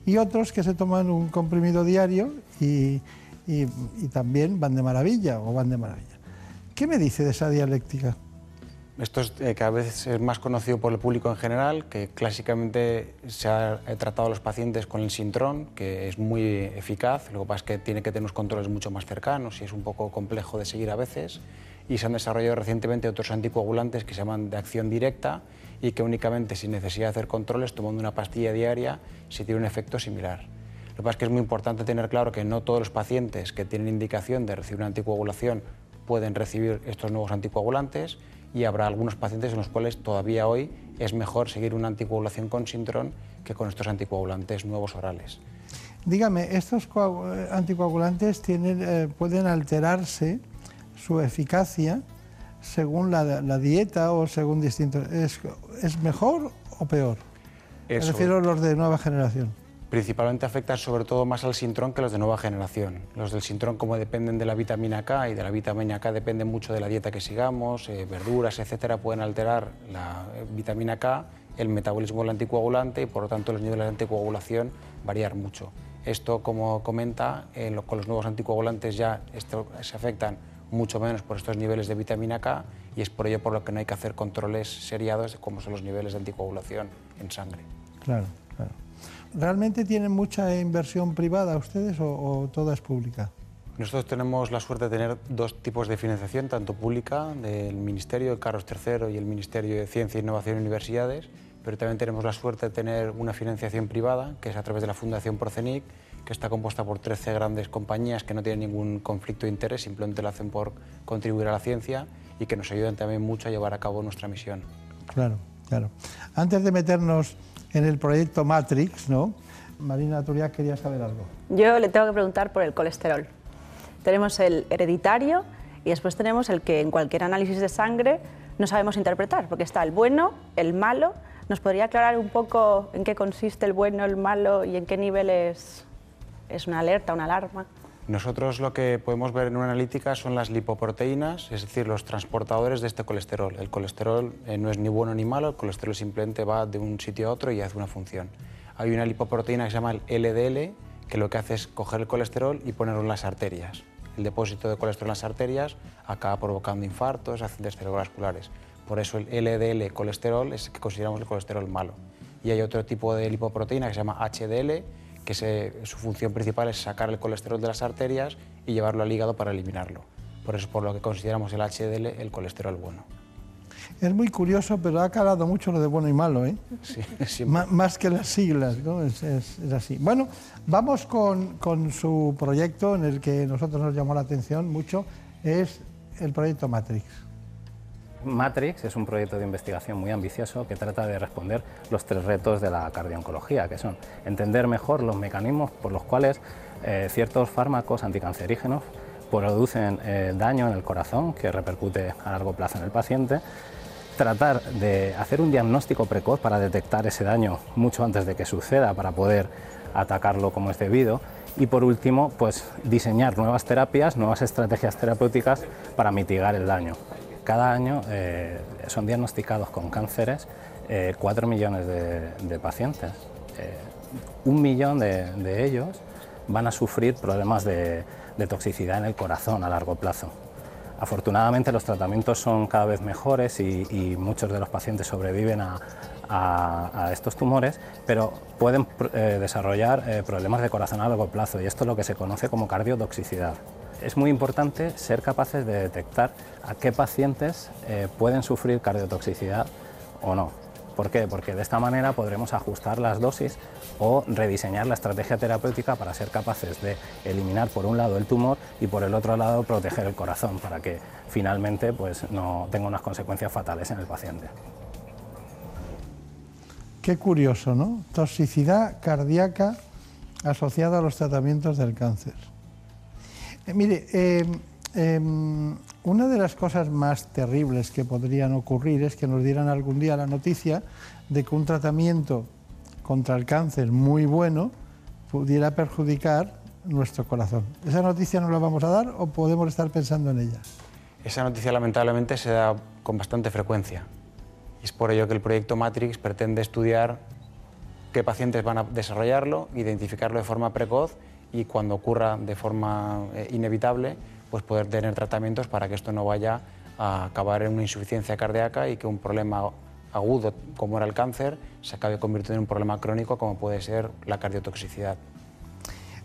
Y otros que se toman un comprimido diario y, y también van de maravilla o van de maravilla. ¿Qué me dice de esa dialéctica? Esto es eh, cada vez es más conocido por el público en general, que clásicamente se ha tratado a los pacientes con el Sintrón, que es muy eficaz, lo que pasa es que tiene que tener unos controles mucho más cercanos y es un poco complejo de seguir a veces, y se han desarrollado recientemente otros anticoagulantes que se llaman de acción directa y que únicamente sin necesidad de hacer controles, tomando una pastilla diaria, se tiene un efecto similar. Lo que pasa es que es muy importante tener claro que no todos los pacientes que tienen indicación de recibir una anticoagulación pueden recibir estos nuevos anticoagulantes, y habrá algunos pacientes en los cuales todavía hoy es mejor seguir una anticoagulación con Sintrón que con estos anticoagulantes nuevos orales. Dígame, ¿estos anticoagulantes tienen, eh, pueden alterarse su eficacia según la, dieta o según distintos... ¿Es, ¿Es, mejor o peor? Me refiero a los de nueva generación principalmente afectan sobre todo más al sintrón que los de nueva generación. Los del sintrón, como dependen de la vitamina K y de la vitamina K depende mucho de la dieta que sigamos, eh, verduras, etcétera, pueden alterar la eh, vitamina K, el metabolismo del anticoagulante y por lo tanto los niveles de anticoagulación variar mucho. Esto, como comenta, con los nuevos anticoagulantes ya se afectan mucho menos por estos niveles de vitamina K y es por ello por lo que no hay que hacer controles seriados como son los niveles de anticoagulación en sangre. Claro. ¿Realmente tienen mucha inversión privada ustedes o, toda es pública? Nosotros tenemos la suerte de tener dos tipos de financiación, tanto pública del Ministerio de Carlos III y el Ministerio de Ciencia, Innovación y Universidades, pero también tenemos la suerte de tener una financiación privada, que es a través de la Fundación Procenic, que está compuesta por 13 grandes compañías que no tienen ningún conflicto de interés, simplemente lo hacen por contribuir a la ciencia y que nos ayudan también mucho a llevar a cabo nuestra misión. Claro, claro. Antes de meternos en el proyecto Matrix, ¿no? Marina Turiak quería saber algo. Yo le tengo que preguntar por el colesterol. Tenemos el hereditario y después tenemos el que en cualquier análisis de sangre no sabemos interpretar, porque está el bueno, el malo. ¿Nos podría aclarar un poco en qué consiste el bueno, el malo y en qué niveles es una alerta, una alarma? Nosotros lo que podemos ver en una analítica son las lipoproteínas, es decir, los transportadores de este colesterol. El colesterol eh, no es ni bueno ni malo, el colesterol simplemente va de un sitio a otro y hace una función. Hay una lipoproteína que se llama el LDL, que lo que hace es coger el colesterol y ponerlo en las arterias. El depósito de colesterol en las arterias acaba provocando infartos, accidentes cerebrovasculares. Por eso el LDL colesterol es el que consideramos el colesterol malo. Y hay otro tipo de lipoproteína que se llama HDL, que su función principal es sacar el colesterol de las arterias y llevarlo al hígado para eliminarlo. Por eso por lo que consideramos el HDL el colesterol bueno. Es muy curioso, pero ha calado mucho lo de bueno y malo, ¿eh? <laughs> Sí, más que las siglas, ¿no? Es, así. Bueno, vamos con, con, su proyecto en el que nosotros nos llamó la atención mucho, es el proyecto Matrix. Matrix es un proyecto de investigación muy ambicioso que trata de responder los tres retos de la cardiooncología, que son entender mejor los mecanismos por los cuales eh, ciertos fármacos anticancerígenos producen eh, daño en el corazón que repercute a largo plazo en el paciente, tratar de hacer un diagnóstico precoz para detectar ese daño mucho antes de que suceda para poder atacarlo como es debido y por último pues diseñar nuevas terapias, nuevas estrategias terapéuticas para mitigar el daño. Cada año eh, son diagnosticados con cánceres 4 eh, millones de, pacientes. Eh, un millón de, ellos van a sufrir problemas de, toxicidad en el corazón a largo plazo. Afortunadamente los tratamientos son cada vez mejores y, muchos de los pacientes sobreviven a, estos tumores, pero pueden desarrollar problemas de corazón a largo plazo y esto es lo que se conoce como cardiotoxicidad es muy importante ser capaces de detectar a qué pacientes eh, pueden sufrir cardiotoxicidad o no. ¿Por qué? Porque de esta manera podremos ajustar las dosis o rediseñar la estrategia terapéutica para ser capaces de eliminar por un lado el tumor y por el otro lado proteger el corazón para que finalmente pues, no tenga unas consecuencias fatales en el paciente. Qué curioso, ¿no? Toxicidad cardíaca asociada a los tratamientos del cáncer. Eh, mire, em, em, una de las cosas más terribles que podrían ocurrir es que nos dieran algún día la noticia de que un tratamiento contra el cáncer muy bueno pudiera perjudicar nuestro corazón. ¿Esa noticia no la vamos a dar o podemos estar pensando en ella? Esa noticia lamentablemente se da con bastante frecuencia. Y es por ello que el proyecto Matrix pretende estudiar qué pacientes van a desarrollarlo, identificarlo de forma precoz y cuando ocurra de forma eh, inevitable, pues poder tener tratamientos para que esto no vaya a acabar en una insuficiencia cardíaca y que un problema agudo como era el cáncer se acabe convirtiendo en un problema crónico como puede ser la cardiotoxicidad.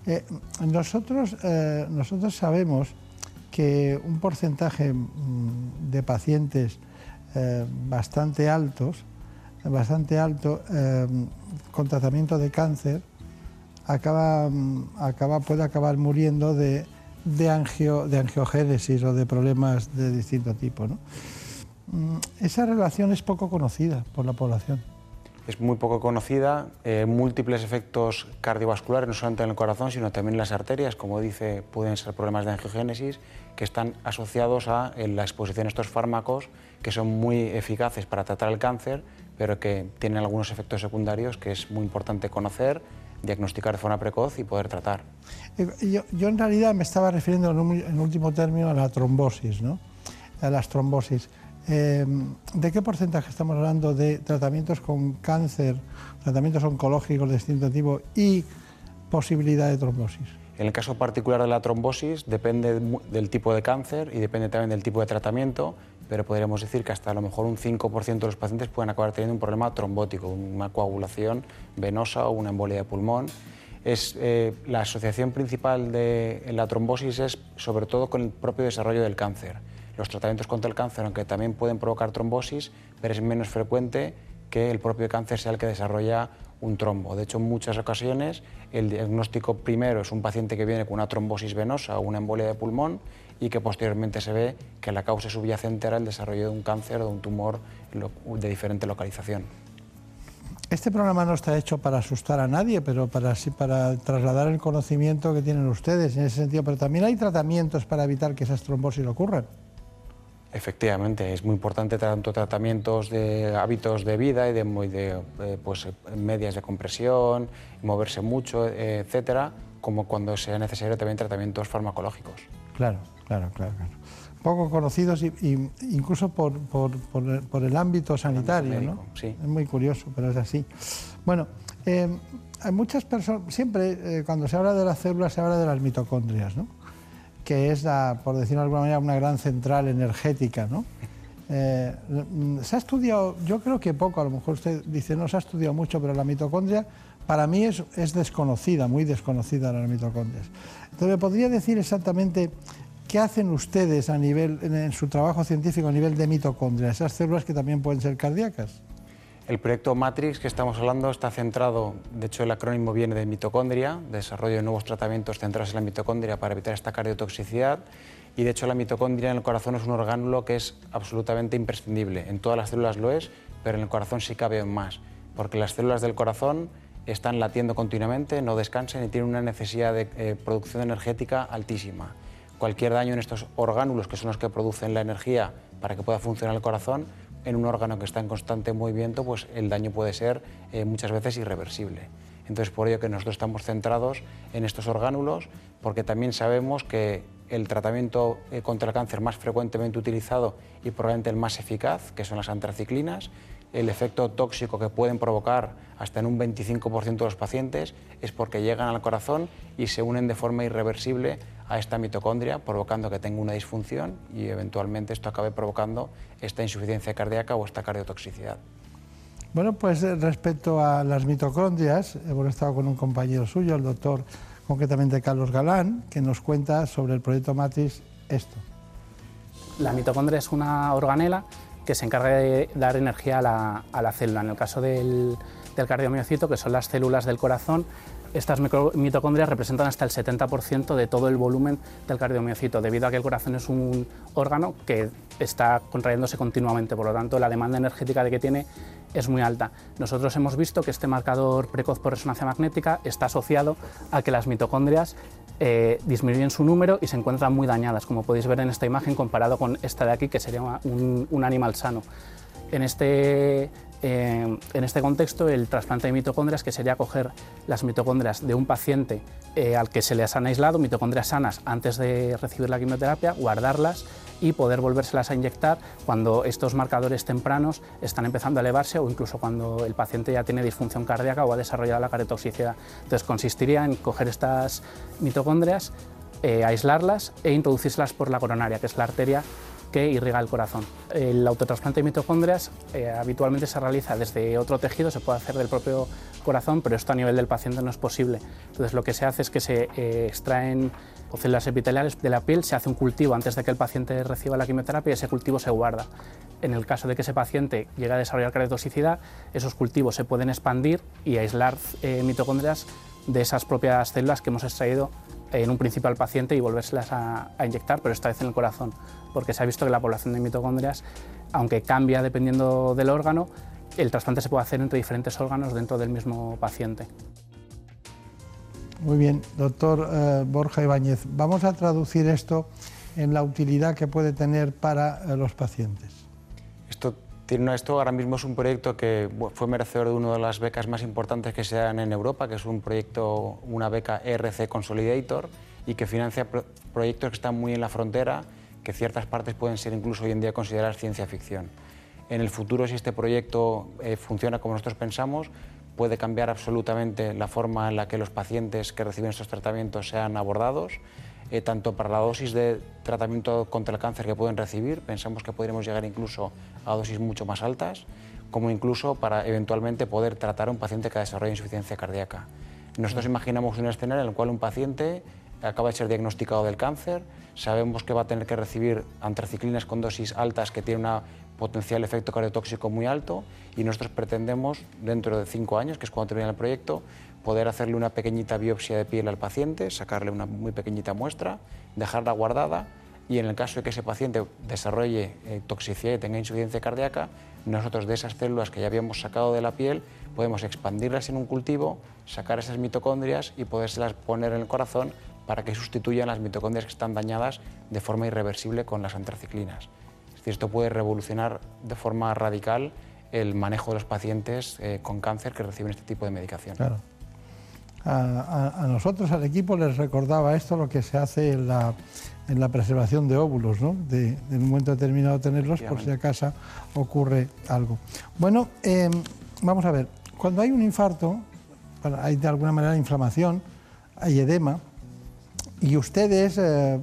Eh, nosotros, eh, nosotros sabemos que un porcentaje mm, de pacientes bastante altos, bastante alto, con tratamiento de cáncer, acaba, mm, acaba, puede acabar muriendo de, de, angio, de angiogénesis o de problemas de distinto tipo. Mm, esa relación es poco conocida por la población. Es muy poco conocida, eh, múltiples efectos cardiovasculares, no solamente en el corazón, sino también en las arterias, como dice, pueden ser problemas de angiogénesis que están asociados a la exposición a estos fármacos que son muy eficaces para tratar el cáncer, pero que tienen algunos efectos secundarios que es muy importante conocer, diagnosticar de forma precoz y poder tratar. Eh, yo, en realidad me estaba refiriendo en, último término a la trombosis, ¿no? a las trombosis. Em, ¿De qué porcentaje estamos hablando de tratamientos con cáncer, tratamientos oncológicos de distinto tipo y posibilidad de trombosis? En el caso particular de la trombosis depende del tipo de cáncer y depende también del tipo de tratamiento, pero podríamos decir que hasta a lo mejor un 5% de los pacientes pueden acabar teniendo un problema trombótico, una coagulación venosa o una embolia de pulmón. Es, eh, la asociación principal de la trombosis es sobre todo con el propio desarrollo del cáncer los tratamientos contra el cáncer, aunque también pueden provocar trombosis, pero es menos frecuente que el propio cáncer sea el que desarrolla un trombo. De hecho, en muchas ocasiones el diagnóstico primero es un paciente que viene con una trombosis venosa o una embolia de pulmón y que posteriormente se ve que la causa subyacente era el desarrollo de un cáncer o de un tumor de diferente localización. Este programa no está hecho para asustar a nadie, pero para, para trasladar el conocimiento que tienen ustedes en ese sentido. Pero también hay tratamientos para evitar que esas trombosis ocurran. Efectivamente, es muy importante tanto tratamientos de hábitos de vida y de, de eh, pues, medias de compresión, moverse mucho, etcétera, como cuando sea necesario también tratamientos farmacológicos. Claro, claro, claro. claro. Poco conocidos y, incluso por, por, por, el ámbito sanitario, ¿no? Sí. Es muy curioso, pero es así. Bueno, eh, hay muchas personas, siempre eh, cuando se habla de las células se habla de las mitocondrias, ¿no? que es, por decirlo de alguna manera, una gran central energética. ¿no? Eh, se ha estudiado, yo creo que poco, a lo mejor usted dice no se ha estudiado mucho, pero la mitocondria para mí es, es desconocida, muy desconocida las mitocondrias. Entonces, ¿me podría decir exactamente qué hacen ustedes a nivel, en su trabajo científico a nivel de mitocondria, esas células que también pueden ser cardíacas? El proyecto Matrix que estamos hablando está centrado, de hecho el acrónimo viene de mitocondria, desarrollo de nuevos tratamientos centrados en la mitocondria para evitar esta cardiotoxicidad y de hecho la mitocondria en el corazón es un orgánulo que es absolutamente imprescindible. En todas las células lo es, pero en el corazón sí cabe más, porque las células del corazón están latiendo continuamente, no descansan y tienen una necesidad de eh, producción energética altísima. Cualquier daño en estos orgánulos, que son los que producen la energía para que pueda funcionar el corazón, en un órgano que está en constante movimiento, pues el daño puede ser eh, muchas veces irreversible. Entonces, por ello que nosotros estamos centrados en estos orgánulos, porque también sabemos que el tratamiento eh, contra el cáncer más frecuentemente utilizado y probablemente el más eficaz, que son las antraciclinas, el efecto tóxico que pueden provocar hasta en un 25% de los pacientes es porque llegan al corazón y se unen de forma irreversible a esta mitocondria, provocando que tenga una disfunción y eventualmente esto acabe provocando esta insuficiencia cardíaca o esta cardiotoxicidad. Bueno, pues eh, respecto a las mitocondrias, hemos estado con un compañero suyo, el doctor concretamente Carlos Galán, que nos cuenta sobre el proyecto Matrix esto. La mitocondria es una organela que se encarga de dar energía a la, célula. En el caso del, del cardiomiocito, que son las células del corazón, estas mitocondrias representan hasta el 70% de todo el volumen del cardiomiocito, debido a que el corazón es un órgano que está contrayéndose continuamente, por lo tanto la demanda energética de que tiene es muy alta. Nosotros hemos visto que este marcador precoz por resonancia magnética está asociado a que las mitocondrias eh, disminuyen su número y se encuentran muy dañadas, como podéis ver en esta imagen comparado con esta de aquí, que sería un animal sano. En este Eh, en este contexto, el trasplante de mitocondrias, que sería coger las mitocondrias de un paciente eh, al que se les han aislado, mitocondrias sanas, antes de recibir la quimioterapia, guardarlas y poder volvérselas a inyectar cuando estos marcadores tempranos están empezando a elevarse o incluso cuando el paciente ya tiene disfunción cardíaca o ha desarrollado la caretoxicidad. Entonces consistiría en coger estas mitocondrias, eh, aislarlas e introducírselas por la coronaria, que es la arteria que irriga el corazón. El autotrasplante de mitocondrias eh, habitualmente se realiza desde otro tejido, se puede hacer del propio corazón, pero esto a nivel del paciente no es posible. Entonces lo que se hace es que se eh, extraen células epiteliales de la piel, se hace un cultivo antes de que el paciente reciba la quimioterapia y ese cultivo se guarda. En el caso de que ese paciente llegue a desarrollar caretoxicidad, esos cultivos se pueden expandir y aislar eh, mitocondrias de esas propias células que hemos extraído en un principio al paciente y volvérselas a, a, inyectar, pero esta vez en el corazón, porque se ha visto que la población de mitocondrias, aunque cambia dependiendo del órgano, el trasplante se puede hacer entre diferentes órganos dentro del mismo paciente. Muy bien, doctor eh, Borja Ibáñez, vamos a traducir esto en la utilidad que puede tener para eh, los pacientes. Esto, tiene, esto ahora mismo es un proyecto que fue merecedor de una de las becas más importantes que se dan en Europa, que es un proyecto, una beca ERC Consolidator, y que financia pro proyectos que están muy en la frontera, que ciertas partes pueden ser incluso hoy en día consideradas ciencia ficción. En el futuro, si este proyecto eh, funciona como nosotros pensamos, puede cambiar absolutamente la forma en la que los pacientes que reciben estos tratamientos sean abordados, eh, tanto para la dosis de tratamiento contra el cáncer que pueden recibir, pensamos que podríamos llegar incluso a dosis mucho más altas, como incluso para eventualmente poder tratar a un paciente que desarrolla insuficiencia cardíaca. Nosotros imaginamos un escenario en el cual un paciente acaba de ser diagnosticado del cáncer, sabemos que va a tener que recibir antraciclinas con dosis altas que tienen un potencial efecto cardiotóxico muy alto y nosotros pretendemos, dentro de cinco años, que es cuando termina el proyecto, poder hacerle una pequeñita biopsia de piel al paciente, sacarle una muy pequeñita muestra, dejarla guardada y en el caso de que ese paciente desarrolle eh, toxicidad y tenga insuficiencia cardíaca, nosotros de esas células que ya habíamos sacado de la piel podemos expandirlas en un cultivo, sacar esas mitocondrias y podérselas poner en el corazón para que sustituyan las mitocondrias que están dañadas de forma irreversible con las antraciclinas. Es decir, esto puede revolucionar de forma radical el manejo de los pacientes eh, con cáncer que reciben este tipo de medicación. Claro. A, a, a, nosotros, al equipo, les recordaba esto lo que se hace en la, en la preservación de óvulos, ¿no? de, en un momento determinado tenerlos por si acaso ocurre algo. Bueno, eh, vamos a ver, cuando hay un infarto, hay de alguna manera inflamación, hay edema, y ustedes eh,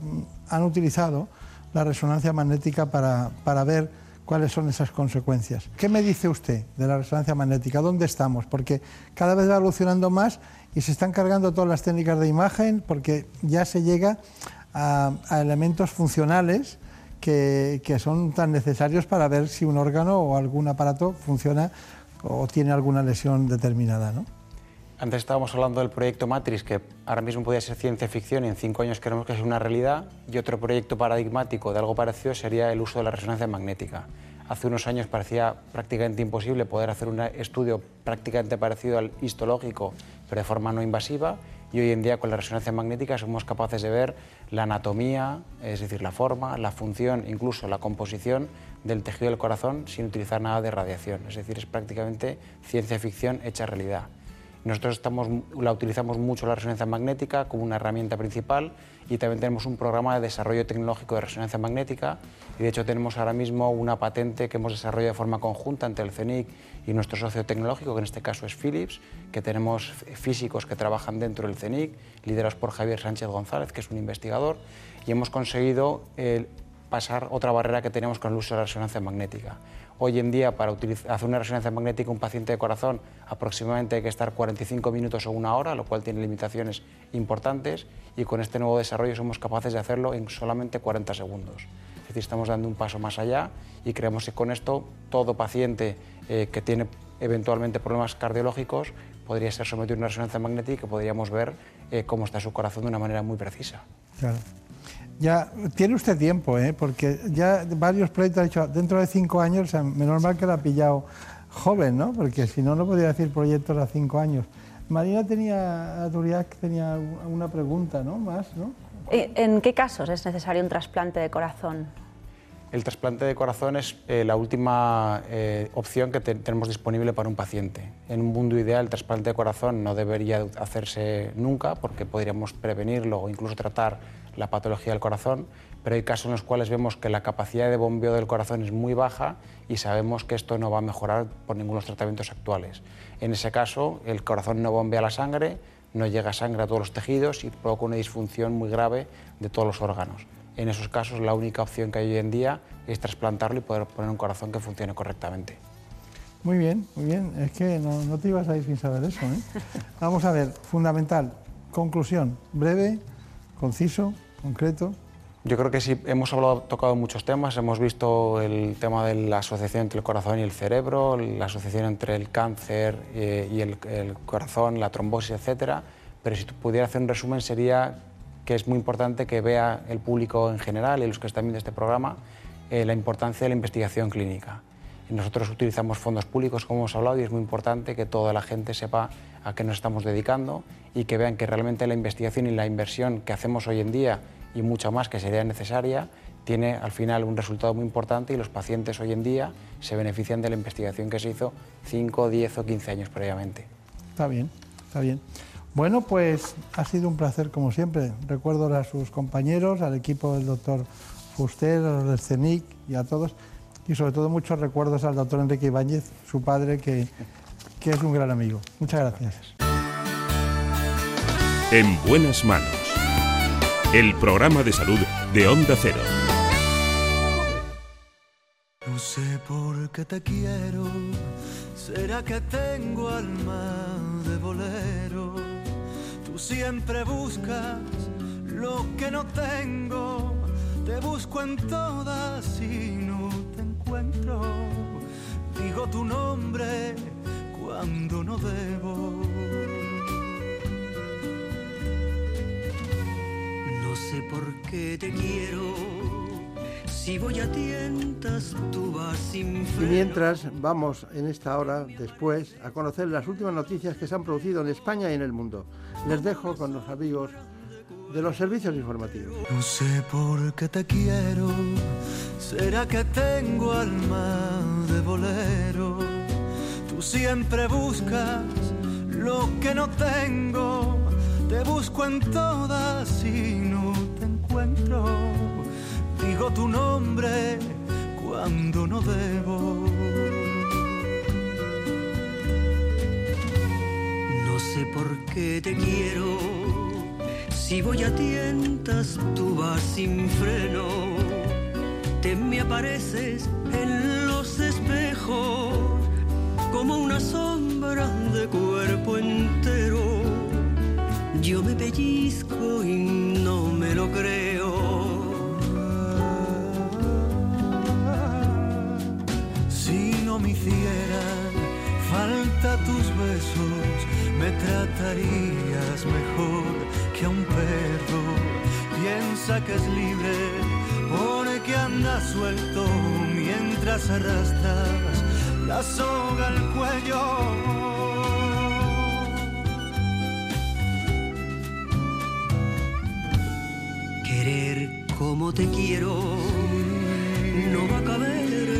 han utilizado la resonancia magnética para, para, ver cuáles son esas consecuencias. ¿Qué me dice usted de la resonancia magnética? ¿Dónde estamos? Porque cada vez va evolucionando más y se están cargando todas las técnicas de imagen porque ya se llega a, a elementos funcionales que, que, son tan necesarios para ver si un órgano o algún aparato funciona o tiene alguna lesión determinada. ¿no? Antes estábamos hablando del proyecto Matrix, que ahora mismo podría ser ciencia ficción y en cinco años queremos que sea una realidad. Y otro proyecto paradigmático de algo parecido sería el uso de la resonancia magnética. Hace unos años parecía prácticamente imposible poder hacer un estudio prácticamente parecido al histológico, pero de forma no invasiva. Y hoy en día con la resonancia magnética somos capaces de ver la anatomía, es decir, la forma, la función, incluso la composición del tejido del corazón sin utilizar nada de radiación. Es decir, es prácticamente ciencia ficción hecha realidad. Nosotros la utilizamos mucho la resonancia magnética como una herramienta principal y también tenemos un programa de desarrollo tecnológico de resonancia magnética y de hecho tenemos ahora mismo una patente que hemos desarrollado de forma conjunta entre el CENIC y nuestro socio tecnológico, que en este caso es Philips, que tenemos físicos que trabajan dentro del CENIC, liderados por Javier Sánchez González, que es un investigador, y hemos conseguido eh, pasar otra barrera que teníamos con el uso de la resonancia magnética. Hoy en día, para hacer una resonancia magnética un paciente de corazón, aproximadamente hay que estar 45 minutos o una hora, lo cual tiene limitaciones importantes, y con este nuevo desarrollo somos capaces de hacerlo en solamente 40 segundos. Es decir, estamos dando un paso más allá y creemos que con esto todo paciente eh, que tiene eventualmente problemas cardiológicos podría ser sometido a una resonancia magnética y podríamos ver eh, cómo está su corazón de una manera muy precisa. Ya tiene usted tiempo, ¿eh? porque ya varios proyectos ha dicho dentro de cinco años, o sea, menos mal que lo ha pillado joven, ¿no? Porque si no, no podría decir proyectos a cinco años. Marina tenía, Duriac tenía una pregunta, ¿no? Más, ¿no? ¿En qué casos es necesario un trasplante de corazón? El trasplante de corazón es eh, la última eh, opción que tenemos disponible para un paciente. En un mundo ideal, el trasplante de corazón no debería hacerse nunca porque podríamos prevenirlo o incluso tratar la patología del corazón, pero hay casos en los cuales vemos que la capacidad de bombeo del corazón es muy baja y sabemos que esto no va a mejorar por ninguno de los tratamientos actuales. En ese caso, el corazón no bombea la sangre, no llega sangre a todos los tejidos y provoca una disfunción muy grave de todos los órganos. En esos casos, la única opción que hay hoy en día es trasplantarlo y poder poner un corazón que funcione correctamente. Muy bien, muy bien. Es que no, no te ibas a ir sin saber eso. ¿eh? <laughs> Vamos a ver, fundamental, conclusión, breve, conciso, concreto. Yo creo que sí, hemos hablado, tocado muchos temas, hemos visto el tema de la asociación entre el corazón y el cerebro, la asociación entre el cáncer eh, y el, el, corazón, la trombosis, etcétera. Pero si pudiera hacer un resumen sería que es muy importante que vea el público en general y los que están viendo este programa eh, la importancia de la investigación clínica. Nosotros utilizamos fondos públicos, como hemos hablado, y es muy importante que toda la gente sepa a qué nos estamos dedicando y que vean que realmente la investigación y la inversión que hacemos hoy en día y mucho más que sería necesaria, tiene al final un resultado muy importante y los pacientes hoy en día se benefician de la investigación que se hizo 5, 10 o 15 años previamente. Está bien, está bien. Bueno, pues ha sido un placer como siempre. Recuerdo a sus compañeros, al equipo del doctor Fuster, a los del CENIC y a todos. Y sobre todo muchos recuerdos al doctor Enrique Ibáñez, su padre, que, que es un gran amigo. Muchas gracias. En buenas manos el programa de salud de Onda Cero. No sé por qué te quiero, será que tengo alma de bolero. Tú siempre buscas lo que no tengo, te busco en todas y no te encuentro. Digo tu nombre cuando no debo. No sé por qué te quiero. Si voy a tientas, tú vas sin Y freno. mientras vamos en esta hora, después, a conocer las últimas noticias que se han producido en España y en el mundo. Les dejo con los amigos de los servicios informativos. No sé por qué te quiero. Será que tengo alma de bolero. Tú siempre buscas lo que no tengo. Te busco en todas y no te encuentro. Digo tu nombre cuando no debo. No sé por qué te quiero. Si voy a tientas, tú vas sin freno. Te me apareces en los espejos como una sombra de cuerpo entero. Yo me pellizco y no me lo creo. Hicieran falta tus besos, me tratarías mejor que a un perro. Piensa que es libre, porque anda suelto mientras arrastras la soga al cuello. Querer como te quiero no va a caber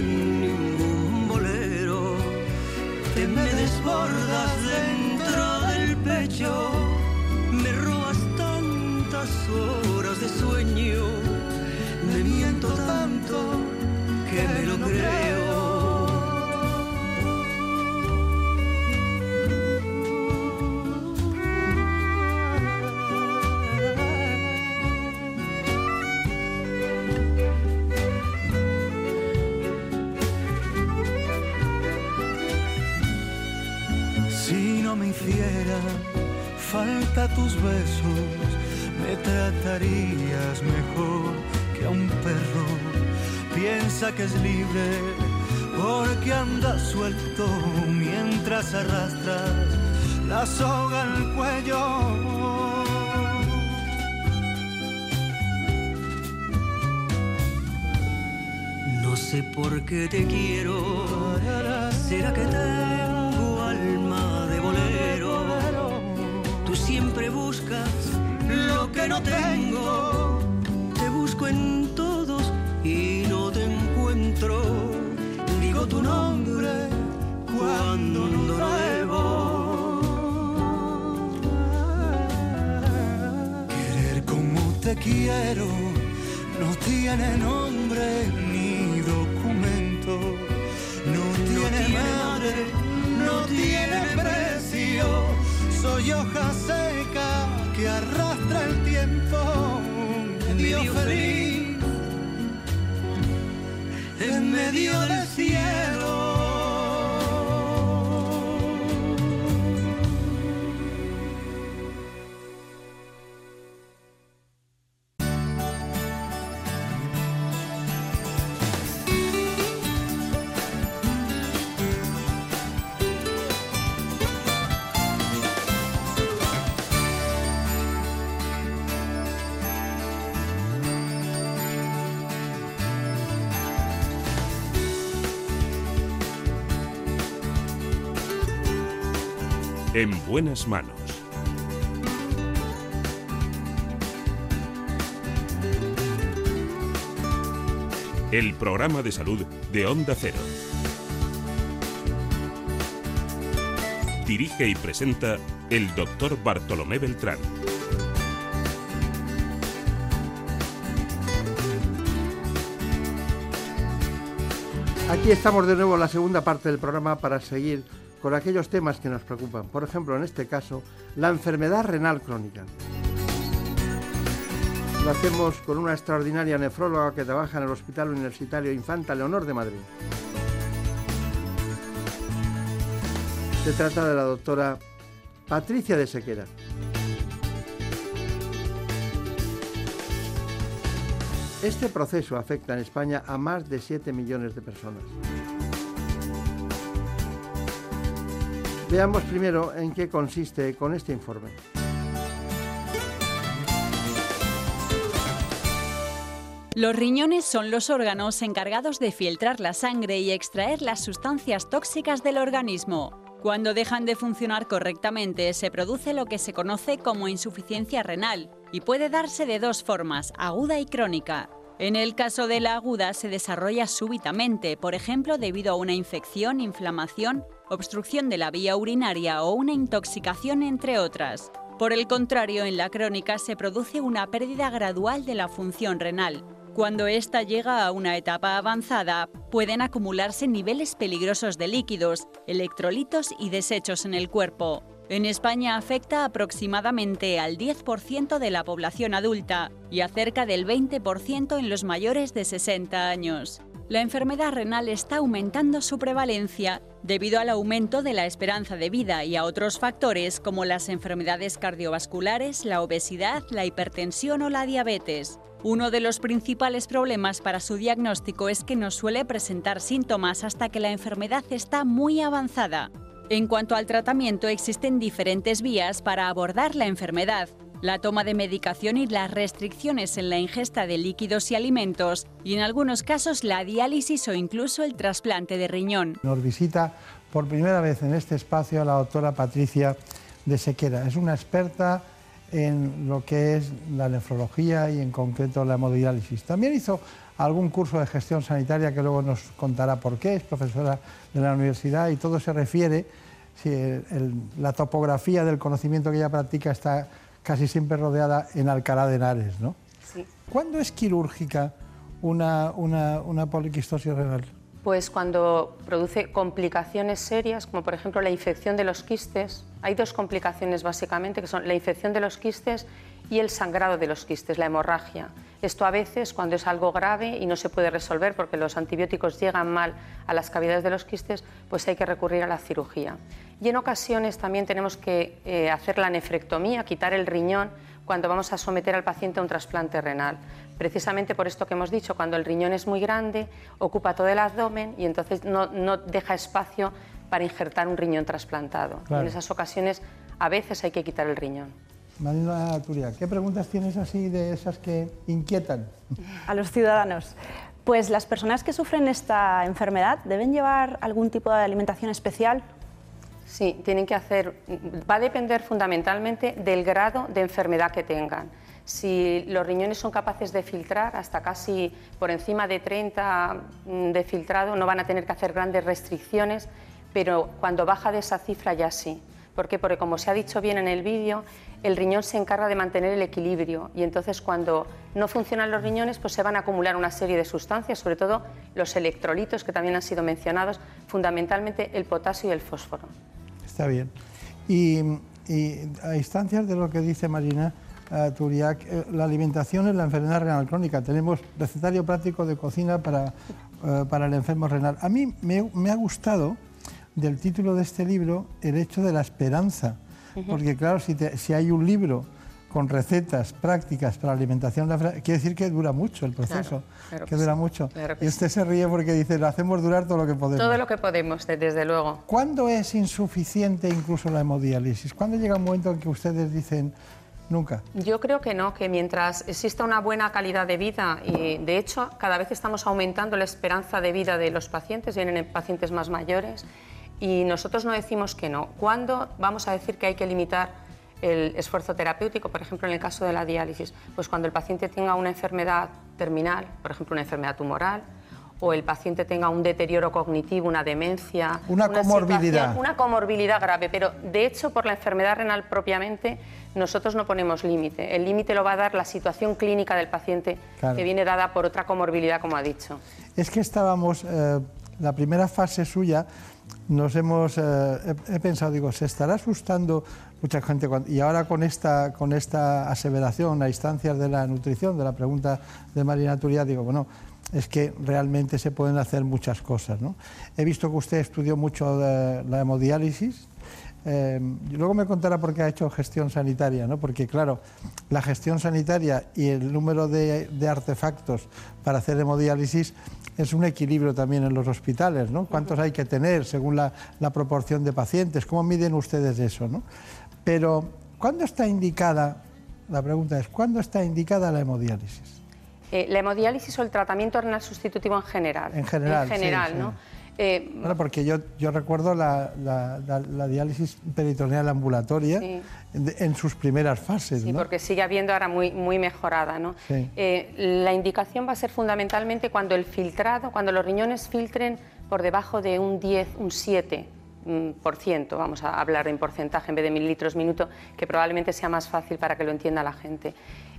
me desbordas dentro del pecho, me robas tantas horas de sueño, me miento tanto que me lo creo. Tus besos, me tratarías mejor que a un perro. Piensa que es libre porque anda suelto mientras arrastras la soga al cuello. No sé por qué te quiero. ¿Será que tengo siempre buscas lo que no tengo. Te busco en todos y no te encuentro. digo tu nombre cuando no debo. Querer como te quiero no tiene nombre Soy hoja seca que arrastra el tiempo, Dios feliz. En medio del cielo. En buenas manos. El programa de salud de Onda Cero. Dirige y presenta el doctor Bartolomé Beltrán. Aquí estamos de nuevo en la segunda parte del programa para seguir con aquellos temas que nos preocupan. Por ejemplo, en este caso, la enfermedad renal crónica. Lo hacemos con una extraordinaria nefróloga que trabaja en el Hospital Universitario Infanta Leonor de Madrid. Se trata de la doctora Patricia de Sequera. Este proceso afecta en España a más de 7 millones de personas. Veamos primero en qué consiste con este informe. Los riñones son los órganos encargados de filtrar la sangre y extraer las sustancias tóxicas del organismo. Cuando dejan de funcionar correctamente se produce lo que se conoce como insuficiencia renal y puede darse de dos formas, aguda y crónica. En el caso de la aguda se desarrolla súbitamente, por ejemplo debido a una infección, inflamación, obstrucción de la vía urinaria o una intoxicación, entre otras. Por el contrario, en la crónica se produce una pérdida gradual de la función renal. Cuando ésta llega a una etapa avanzada, pueden acumularse niveles peligrosos de líquidos, electrolitos y desechos en el cuerpo. En España afecta aproximadamente al 10% de la población adulta y a cerca del 20% en los mayores de 60 años. La enfermedad renal está aumentando su prevalencia debido al aumento de la esperanza de vida y a otros factores como las enfermedades cardiovasculares, la obesidad, la hipertensión o la diabetes. Uno de los principales problemas para su diagnóstico es que no suele presentar síntomas hasta que la enfermedad está muy avanzada. En cuanto al tratamiento, existen diferentes vías para abordar la enfermedad. La toma de medicación y las restricciones en la ingesta de líquidos y alimentos, y en algunos casos la diálisis o incluso el trasplante de riñón. Nos visita por primera vez en este espacio la doctora Patricia de Sequera. Es una experta en lo que es la nefrología y en concreto la hemodiálisis. También hizo algún curso de gestión sanitaria que luego nos contará por qué, es profesora de la universidad y todo se refiere, si la topografía del conocimiento que ella practica está casi siempre rodeada en Alcalá de Henares, ¿no? Sí. ¿Cuándo es quirúrgica una, una, una poliquistosis renal? Pues cuando produce complicaciones serias, como por ejemplo la infección de los quistes. Hay dos complicaciones básicamente, que son la infección de los quistes y el sangrado de los quistes, la hemorragia. Esto a veces, cuando es algo grave y no se puede resolver porque los antibióticos llegan mal a las cavidades de los quistes, pues hay que recurrir a la cirugía. Y en ocasiones también tenemos que eh, hacer la nefrectomía, quitar el riñón cuando vamos a someter al paciente a un trasplante renal. Precisamente por esto que hemos dicho, cuando el riñón es muy grande, ocupa todo el abdomen y entonces no, no deja espacio para injertar un riñón trasplantado. Claro. En esas ocasiones a veces hay que quitar el riñón. Marina Turia, ¿qué preguntas tienes así de esas que inquietan? A los ciudadanos. Pues las personas que sufren esta enfermedad deben llevar algún tipo de alimentación especial. Sí, tienen que hacer, va a depender fundamentalmente del grado de enfermedad que tengan. si los riñones son capaces de filtrar hasta casi por encima de 30 mm, de filtrado, no van a tener que hacer grandes restricciones, pero cuando baja de esa cifra ya sí. ¿Por qué? Porque como se ha dicho bien en el vídeo, el riñón se encarga de mantener el equilibrio y entonces cuando no funcionan los riñones pues se van a acumular una serie de sustancias, sobre todo los electrolitos que también han sido mencionados, fundamentalmente el potasio y el fósforo. Está bien. Y, a instancias de lo que dice Marina, eh, la alimentación es la enfermedad renal crónica. Tenemos recetario práctico de cocina para, eh, para el enfermo renal. A mí me, me, ha gustado del título de este libro el hecho de la esperanza, porque claro, si, te, si hay un libro con recetas prácticas para la alimentación, quiere decir que dura mucho el proceso, claro, que dura mucho. y usted se ríe porque dice, lo hacemos durar todo lo que podemos. Todo lo que podemos, desde luego. ¿Cuándo es insuficiente incluso la hemodiálisis? ¿Cuándo llega un momento en que ustedes dicen, Nunca. Yo creo que no, que mientras exista una buena calidad de vida, y de hecho cada vez estamos aumentando la esperanza de vida de los pacientes, vienen pacientes más mayores, y nosotros no decimos que no. ¿Cuándo vamos a decir que hay que limitar el esfuerzo terapéutico, por ejemplo en el caso de la diálisis? Pues cuando el paciente tenga una enfermedad terminal, por ejemplo una enfermedad tumoral, o el paciente tenga un deterioro cognitivo, una demencia. Una, comorbilidad. Una comorbilidad grave, pero de hecho por la enfermedad renal propiamente nosotros no ponemos límite. El límite lo va a dar la situación clínica del paciente que viene dada por otra comorbilidad, como ha dicho. Es que estábamos, eh, la primera fase suya, nos hemos, eh, he, pensado, digo, se estará asustando mucha gente y ahora con esta, con esta aseveración a instancias de la nutrición, de la pregunta de Marina Turia, digo, bueno, es que realmente se pueden hacer muchas cosas. ¿no? He visto que usted estudió mucho la hemodiálisis. Eh, luego me contará por qué ha hecho gestión sanitaria, ¿no? porque claro, la gestión sanitaria y el número de, artefactos para hacer hemodiálisis es un equilibrio también en los hospitales, ¿no? ¿Cuántos hay que tener según la, proporción de pacientes? ¿Cómo miden ustedes eso? ¿no? Pero, ¿cuándo está indicada, la pregunta es, ¿cuándo está indicada la hemodiálisis? Eh, la hemodiálisis o el tratamiento renal sustitutivo en general. En general, En general, ¿no? Eh, bueno, porque yo, yo recuerdo la, la, diálisis peritoneal ambulatoria en, sus primeras fases. Sí, porque sigue habiendo ahora muy, muy mejorada. ¿no? Eh, la indicación va a ser fundamentalmente cuando el filtrado, cuando los riñones filtren por debajo de un 10, un 7 mm, por ciento, vamos a hablar en porcentaje en vez de mililitros minuto, que probablemente sea más fácil para que lo entienda la gente.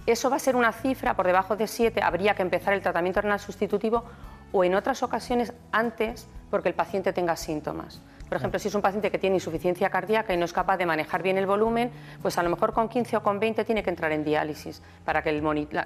Eso va a ser una cifra por debajo de 7, habría que empezar el tratamiento renal sustitutivo o en otras ocasiones antes porque el paciente tenga síntomas. Por ejemplo, si es un paciente que tiene insuficiencia cardíaca y no es capaz de manejar bien el volumen, pues a lo mejor con 15 o con 20 tiene que entrar en diálisis para que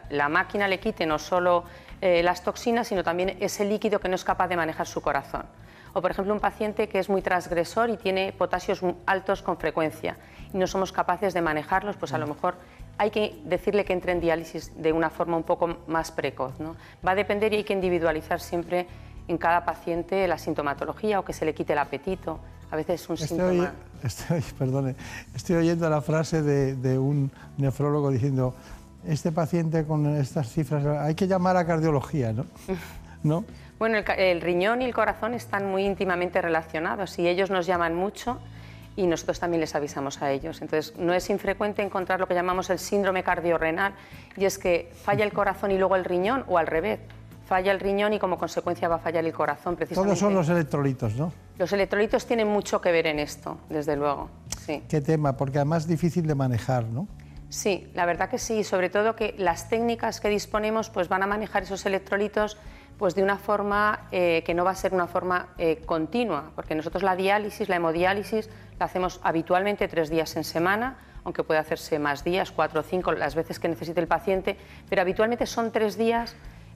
la, máquina le quite no solo eh, las toxinas, sino también ese líquido que no es capaz de manejar su corazón. O, por ejemplo, un paciente que es muy transgresor y tiene potasios altos con frecuencia y no somos capaces de manejarlos, pues a lo mejor hay que decirle que entre en diálisis de una forma un poco más precoz. ¿no? Va a depender y hay que individualizar siempre en cada paciente la sintomatología o que se le quite el apetito. A veces es un síntoma. estoy, <laughs> perdone, estoy oyendo la frase de, un nefrólogo diciendo: Este paciente con estas cifras, hay que llamar a cardiología, ¿no? <laughs> ¿No? Bueno, el, el riñón y el corazón están muy íntimamente relacionados y ellos nos llaman mucho y nosotros también les avisamos a ellos. Entonces, no es infrecuente encontrar lo que llamamos el síndrome cardiorrenal y es que falla el corazón y luego el riñón o al revés. Falla el riñón y como consecuencia va a fallar el corazón precisamente. Todos son los electrolitos, ¿no? Los electrolitos tienen mucho que ver en esto, desde luego. Sí. ¿Qué tema? Porque además es difícil de manejar, ¿no? Sí, la verdad que sí, sobre todo que las técnicas que disponemos pues van a manejar esos electrolitos pues de una forma eh, que no va a ser una forma eh, continua, porque nosotros la diálisis, la hemodiálisis, la hacemos habitualmente tres días en semana, aunque puede hacerse más días, cuatro o cinco, las veces que necesite el paciente, pero habitualmente son tres días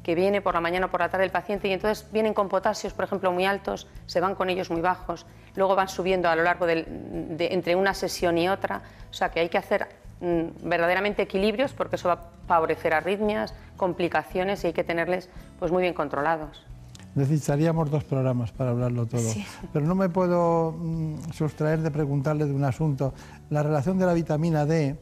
que viene por la mañana o por la tarde el paciente y entonces vienen con potasios, por ejemplo, muy altos, se van con ellos muy bajos, luego van subiendo a lo largo de, entre una sesión y otra, o sea que hay que hacer mm, verdaderamente equilibrios porque eso va a favorecer arritmias, complicaciones y hay que tenerles pues muy bien controlados. Necesitaríamos dos programas para hablarlo todo. Pero no me puedo mm, sustraer de preguntarle de un asunto. La relación de la vitamina D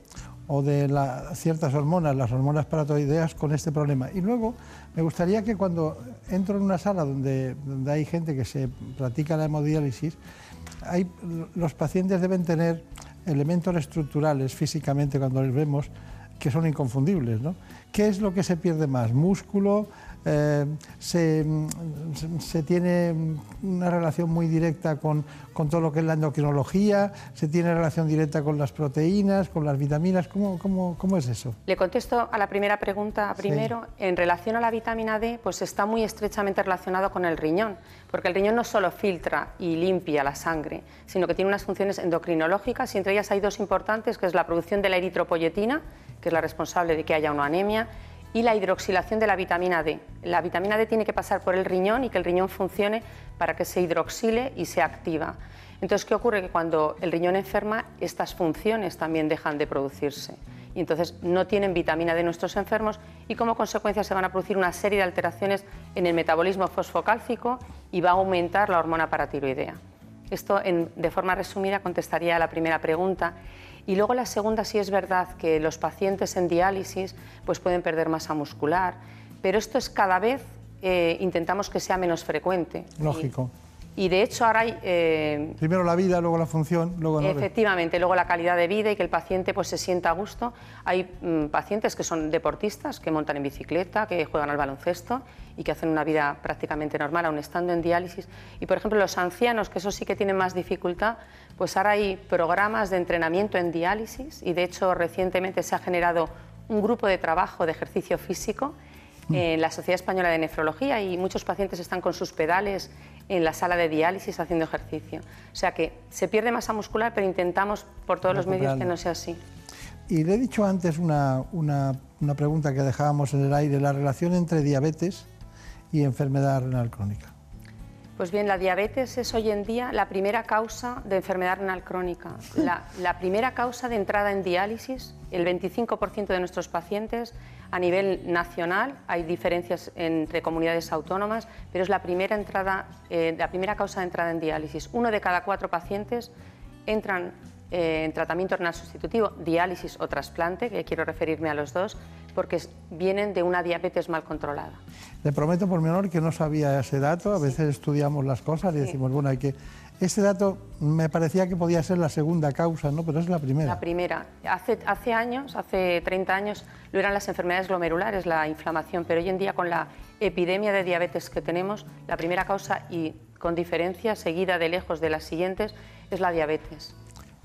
o de ciertas hormonas, las hormonas paratoideas, con este problema. Y luego me gustaría que cuando entro en una sala donde, donde hay gente que se practica la hemodiálisis, hay, los pacientes deben tener elementos estructurales físicamente cuando les vemos que son inconfundibles. ¿no? ¿Qué es lo que se pierde más? ¿Músculo? Eh, se, se, tiene una relación muy directa con, con, todo lo que es la endocrinología, se tiene relación directa con las proteínas, con las vitaminas, ¿cómo, cómo, cómo es eso? Le contesto a la primera pregunta primero. Sí. En relación a la vitamina D, pues está muy estrechamente relacionado con el riñón, porque el riñón no solo filtra y limpia la sangre, sino que tiene unas funciones endocrinológicas y entre ellas hay dos importantes, que es la producción de la eritropoyetina, que es la responsable de que haya una anemia, y la hidroxilación de la vitamina D. La vitamina D tiene que pasar por el riñón y que el riñón funcione para que se hidroxile y se activa. Entonces, ¿qué ocurre? Que cuando el riñón enferma, estas funciones también dejan de producirse. Y entonces no tienen vitamina D nuestros enfermos y como consecuencia se van a producir una serie de alteraciones en el metabolismo fosfocálcico y va a aumentar la hormona paratiroidea. Esto, de forma resumida, contestaría a la primera pregunta. Y luego la segunda, sí es verdad que los pacientes en diálisis pues pueden perder masa muscular, pero esto es cada vez, eh, intentamos que sea menos frecuente. Lógico. Y de hecho ahora hay... Eh, Primero la vida, luego la función, luego... No efectivamente, luego la calidad de vida y que el paciente pues, se sienta a gusto. Hay mm, pacientes que son deportistas, que montan en bicicleta, que juegan al baloncesto y que hacen una vida prácticamente normal, aun estando en diálisis. Y, por ejemplo, los ancianos, que eso sí que tienen más dificultad, pues ahora hay programas de entrenamiento en diálisis y, de hecho, recientemente se ha generado un grupo de trabajo de ejercicio físico en la Sociedad Española de Nefrología y muchos pacientes están con sus pedales en la sala de diálisis haciendo ejercicio. O sea que se pierde masa muscular, pero intentamos por todos los medios que no sea así. Y le he dicho antes una, una, una pregunta que dejábamos en el aire, la relación entre diabetes y enfermedad renal crónica. Pues bien, la diabetes es hoy en día la primera causa de enfermedad renal crónica. La, la primera causa de entrada en diálisis, el 25% de nuestros pacientes a nivel nacional, hay diferencias entre comunidades autónomas, pero es la primera, entrada, eh, la primera causa de entrada en diálisis. Uno de cada cuatro pacientes entran eh, en tratamiento renal sustitutivo, diálisis o trasplante, que quiero referirme a los dos, porque vienen de una diabetes mal controlada. Le prometo por mi honor que no sabía ese dato, a veces estudiamos las cosas y decimos, bueno, hay que... Ese dato me parecía que podía ser la segunda causa, ¿no? Pero es la primera. La primera. Hace, hace años, hace 30 años, lo eran las enfermedades glomerulares, la inflamación, pero hoy en día con la epidemia de diabetes que tenemos, la primera causa y con diferencia, seguida de lejos de las siguientes, es la diabetes.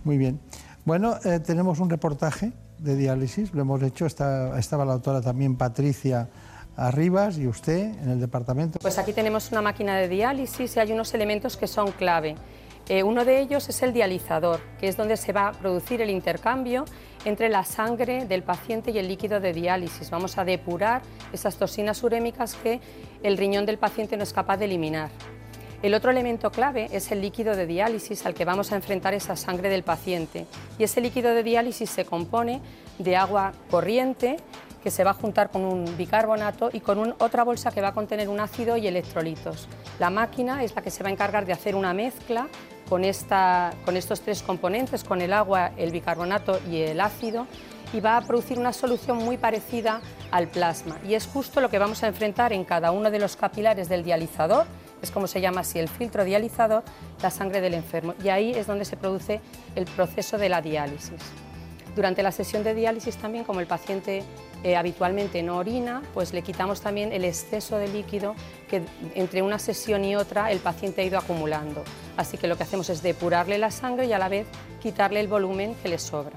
Muy bien. Bueno, eh, tenemos un reportaje de diálisis, lo hemos hecho, está, estaba la doctora también Patricia Arribas y usted en el departamento. Pues aquí tenemos una máquina de diálisis y hay unos elementos que son clave. Eh, uno de ellos es el dializador, que es donde se va a producir el intercambio entre la sangre del paciente y el líquido de diálisis. Vamos a depurar esas toxinas urémicas que el riñón del paciente no es capaz de eliminar. El otro elemento clave es el líquido de diálisis al que vamos a enfrentar esa sangre del paciente. Y ese líquido de diálisis se compone de agua corriente que se va a juntar con un bicarbonato y con un, otra bolsa que va a contener un ácido y electrolitos. La máquina es la que se va a encargar de hacer una mezcla con, esta, con estos tres componentes, con el agua, el bicarbonato y el ácido, y va a producir una solución muy parecida al plasma. Y es justo lo que vamos a enfrentar en cada uno de los capilares del dializador, es como se llama así el filtro dializador, la sangre del enfermo. Y ahí es donde se produce el proceso de la diálisis. Durante la sesión de diálisis también, como el paciente eh, habitualmente no orina, pues le quitamos también el exceso de líquido que entre una sesión y otra el paciente ha ido acumulando. Así que lo que hacemos es depurarle la sangre y a la vez quitarle el volumen que le sobra.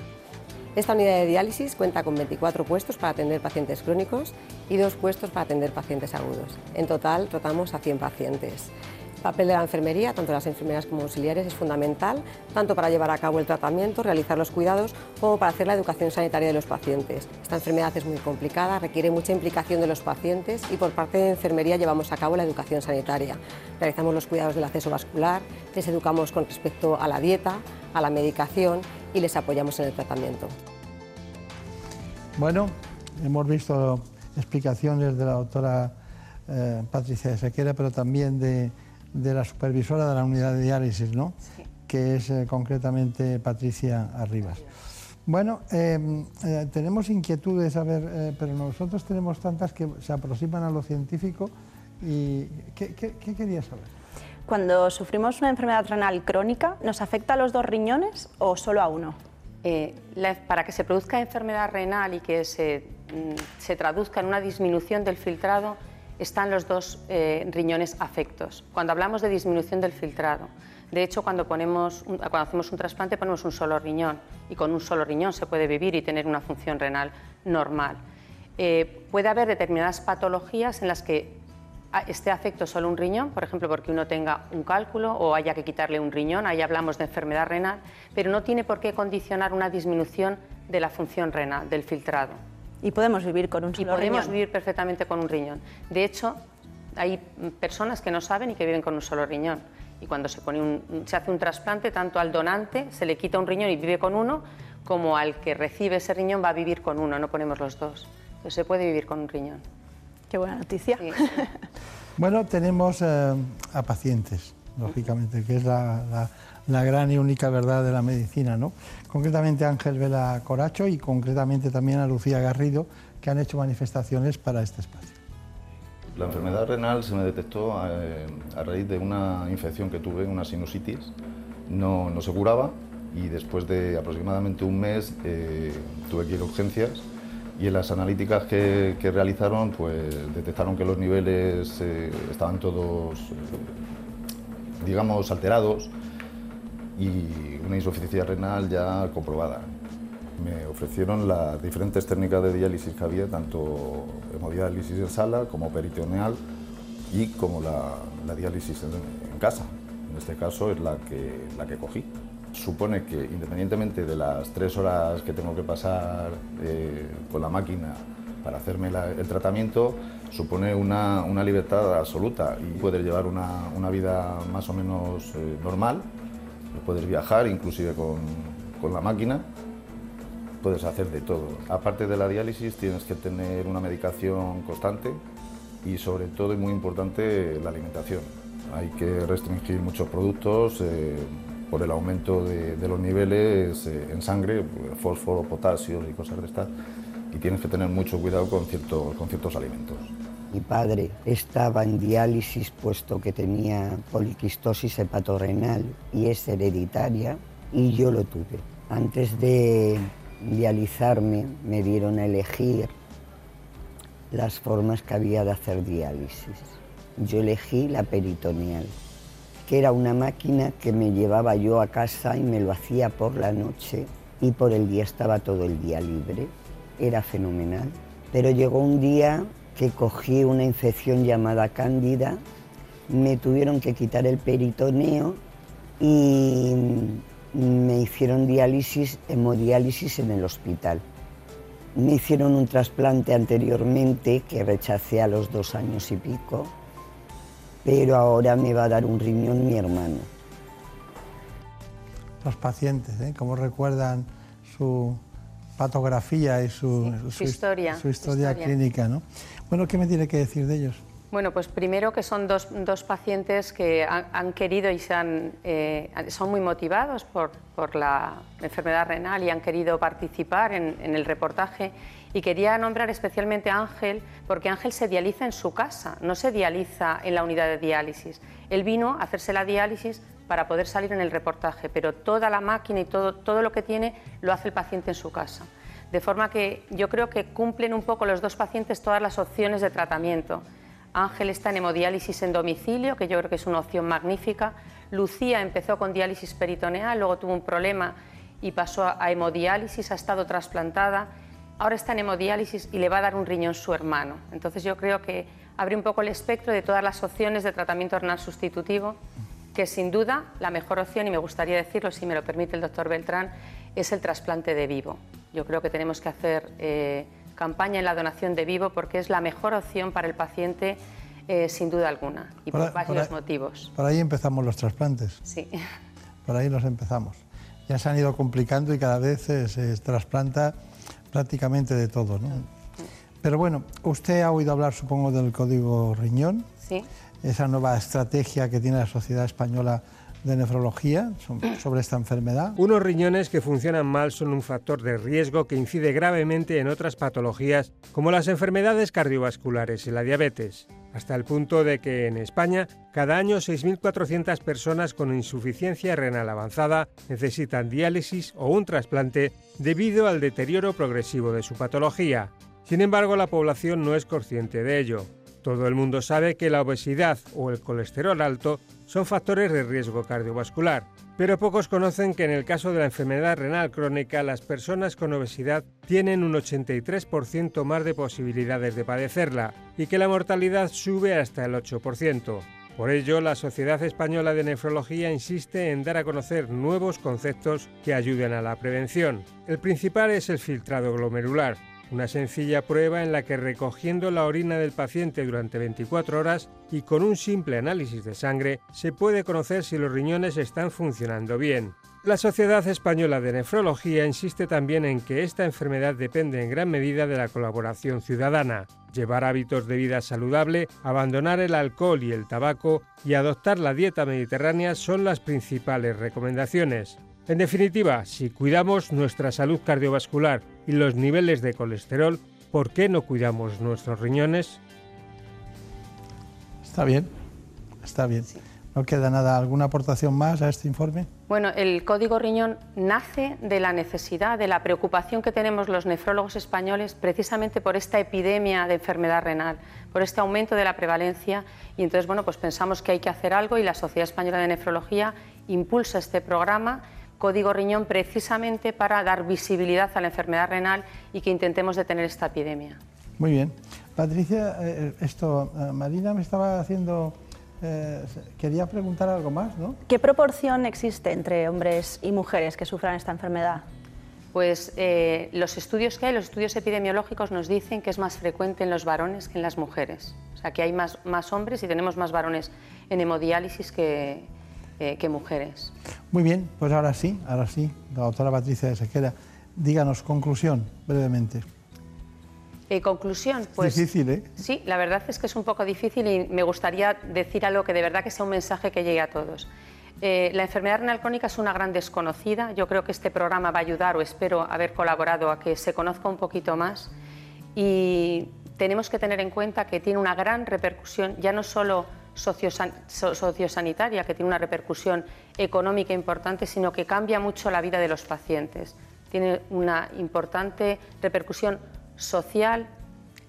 Esta unidad de diálisis cuenta con 24 puestos para atender pacientes crónicos y dos puestos para atender pacientes agudos. En total tratamos a 100 pacientes. El papel de la enfermería, tanto las enfermeras como auxiliares, es fundamental, tanto para llevar a cabo el tratamiento, realizar los cuidados, como para hacer la educación sanitaria de los pacientes. Esta enfermedad es muy complicada, requiere mucha implicación de los pacientes y por parte de enfermería llevamos a cabo la educación sanitaria. Realizamos los cuidados del acceso vascular, les educamos con respecto a la dieta, a la medicación y les apoyamos en el tratamiento. Bueno, hemos visto explicaciones de la doctora eh, Patricia Sequera, pero también de, de, la supervisora de la unidad de diálisis, ¿no? Sí. que es eh, concretamente Patricia Arribas. Bueno, eh, eh, tenemos inquietudes, a ver, eh, pero nosotros tenemos tantas que se aproximan a lo científico. ¿Y qué, qué, qué quería saber? Cuando sufrimos una enfermedad renal crónica, ¿nos afecta a los dos riñones o solo a uno? Eh, para que se produzca enfermedad renal y que se, mm, se, traduzca en una disminución del filtrado, están los dos eh, riñones afectos. Cuando hablamos de disminución del filtrado, de hecho, cuando, hacemos un trasplante ponemos un solo riñón y con un solo riñón se puede vivir y tener una función renal normal. Eh, puede haber determinadas patologías en las que esté afecto solo un riñón, por ejemplo, porque uno tenga un cálculo o haya que quitarle un riñón, ahí hablamos de enfermedad renal, pero no tiene por qué condicionar una disminución de la función renal, del filtrado. Y podemos vivir con un solo riñón. Y podemos vivir perfectamente con un riñón. De hecho, hay personas que no saben y que viven con un solo riñón. Y cuando se, pone se hace un trasplante, tanto al donante se le quita un riñón y vive con uno, como al que recibe ese riñón va a vivir con uno, no ponemos los dos. Entonces se puede vivir con un riñón. Qué buena noticia. <laughs> bueno, tenemos eh, a pacientes, lógicamente, que es la, gran y única verdad de la medicina, ¿no? Concretamente a Ángel Vela Coracho y concretamente también a Lucía Garrido, que han hecho manifestaciones para este espacio. La enfermedad renal se me detectó eh, a, raíz de una infección que tuve, una sinusitis. No, no se curaba y después de aproximadamente un mes eh, tuve que ir a urgencias y en las analíticas que, realizaron pues detectaron que los niveles eh, estaban todos, digamos, alterados y una insuficiencia renal ya comprobada. Me ofrecieron las diferentes técnicas de diálisis que había, tanto hemodiálisis en sala como peritoneal y como la, diálisis en, casa. En este caso es la que, la que cogí supone que independientemente de las tres horas que tengo que pasar eh, con la máquina para hacerme el tratamiento, supone una, libertad absoluta y poder llevar una, vida más o menos eh, normal, puedes viajar inclusive con, con la máquina, puedes hacer de todo. Aparte de la diálisis tienes que tener una medicación constante y sobre todo y muy importante la alimentación. Hay que restringir muchos productos, eh, por el aumento de, los niveles eh, en sangre, fósforo, potasio y cosas de estas, y tienes que tener mucho cuidado con, con ciertos alimentos. Mi padre estaba en diálisis puesto que tenía poliquistosis hepatorrenal y es hereditaria y yo lo tuve. Antes de dializarme me dieron a elegir las formas que había de hacer diálisis. Yo elegí la peritoneal que era una máquina que me llevaba yo a casa y me lo hacía por la noche y por el día estaba todo el día libre. Era fenomenal. Pero llegó un día que cogí una infección llamada cándida, me tuvieron que quitar el peritoneo y me hicieron diálisis, hemodiálisis en el hospital. Me hicieron un trasplante anteriormente que rechacé a los dos años y pico pero ahora me va a dar un riñón mi hermano. Los pacientes, ¿eh? ¿Cómo recuerdan su patografía y su, historia, su historia, clínica? ¿no? Bueno, ¿qué me tiene que decir de ellos? Bueno, pues primero que son dos, dos pacientes que han, querido y eh, son muy motivados por, por, la enfermedad renal y han querido participar en, en el reportaje y quería nombrar especialmente a Ángel porque Ángel se dializa en su casa, no se dializa en la unidad de diálisis. Él vino a hacerse la diálisis para poder salir en el reportaje, pero toda la máquina y todo, todo lo que tiene lo hace el paciente en su casa. De forma que yo creo que cumplen un poco los dos pacientes todas las opciones de tratamiento. Ángel está en hemodiálisis en domicilio, que yo creo que es una opción magnífica. Lucía empezó con diálisis peritoneal, luego tuvo un problema y pasó a hemodiálisis, ha estado trasplantada ahora está en hemodiálisis y le va a dar un riñón su hermano. Entonces yo creo que abre un poco el espectro de todas las opciones de tratamiento renal sustitutivo, que sin duda la mejor opción, y me gustaría decirlo si me lo permite el doctor Beltrán, es el trasplante de vivo. Yo creo que tenemos que hacer eh, campaña en la donación de vivo porque es la mejor opción para el paciente eh, sin duda alguna y por, varios motivos. Por ahí empezamos los trasplantes. Sí. <laughs> Por ahí los empezamos. Ya se han ido complicando y cada vez se trasplanta prácticamente de todo, ¿no? Pero bueno, usted ha oído hablar, supongo, del código riñón. Sí. Esa nueva estrategia que tiene la Sociedad Española de Nefrología sobre esta enfermedad. Unos riñones que funcionan mal son un factor de riesgo que incide gravemente en otras patologías como las enfermedades cardiovasculares y la diabetes. hasta el punto de que en España cada año 6.400 personas con insuficiencia renal avanzada necesitan diálisis o un trasplante debido al deterioro progresivo de su patología. Sin embargo, la población no es consciente de ello. Todo el mundo sabe que la obesidad o el colesterol alto son factores de riesgo cardiovascular, pero pocos conocen que en el caso de la enfermedad renal crónica las personas con obesidad tienen un 83% más de posibilidades de padecerla y que la mortalidad sube hasta el 8%. Por ello, la Sociedad Española de Nefrología insiste en dar a conocer nuevos conceptos que ayuden a la prevención. El principal es el filtrado glomerular, una sencilla prueba en la que recogiendo la orina del paciente durante 24 horas y con un simple análisis de sangre se puede conocer si los riñones están funcionando bien. La Sociedad Española de Nefrología insiste también en que esta enfermedad depende en gran medida de la colaboración ciudadana. Llevar hábitos de vida saludable, abandonar el alcohol y el tabaco y adoptar la dieta mediterránea son las principales recomendaciones. En definitiva, si cuidamos nuestra salud cardiovascular y los niveles de colesterol, ¿por qué no cuidamos nuestros riñones? Está bien, está bien. ¿No queda nada? ¿Alguna aportación más a este informe? Bueno, el código riñón nace de la necesidad, de la preocupación que tenemos los nefrólogos españoles precisamente por esta epidemia de enfermedad renal, por este aumento de la prevalencia y entonces, bueno, pues pensamos que hay que hacer algo y la Sociedad Española de Nefrología impulsa este programa Código Riñón precisamente para dar visibilidad a la enfermedad renal y que intentemos detener esta epidemia. Muy bien. Patricia, eh, esto, eh, Marina me estaba haciendo, eh, quería preguntar algo más, ¿no? ¿Qué proporción existe entre hombres y mujeres que sufran esta enfermedad? Pues los estudios que hay, los estudios epidemiológicos nos dicen que es más frecuente en los varones que en las mujeres. O sea, que hay más, más hombres y tenemos más varones en hemodiálisis que, eh, que mujeres. Muy bien, pues ahora sí, ahora sí, la doctora Patricia de Sequera, díganos conclusión brevemente. Eh, conclusión, pues. Difícil, ¿eh? Sí, la verdad es que es un poco difícil y me gustaría decir algo que de verdad que sea un mensaje que llegue a todos. Eh, la enfermedad renal crónica es una gran desconocida. Yo creo que este programa va a ayudar, o espero haber colaborado, a que se conozca un poquito más. Y tenemos que tener en cuenta que tiene una gran repercusión, ya no solo sociosanitaria, que tiene una repercusión económica importante, sino que cambia mucho la vida de los pacientes. Tiene una importante repercusión social,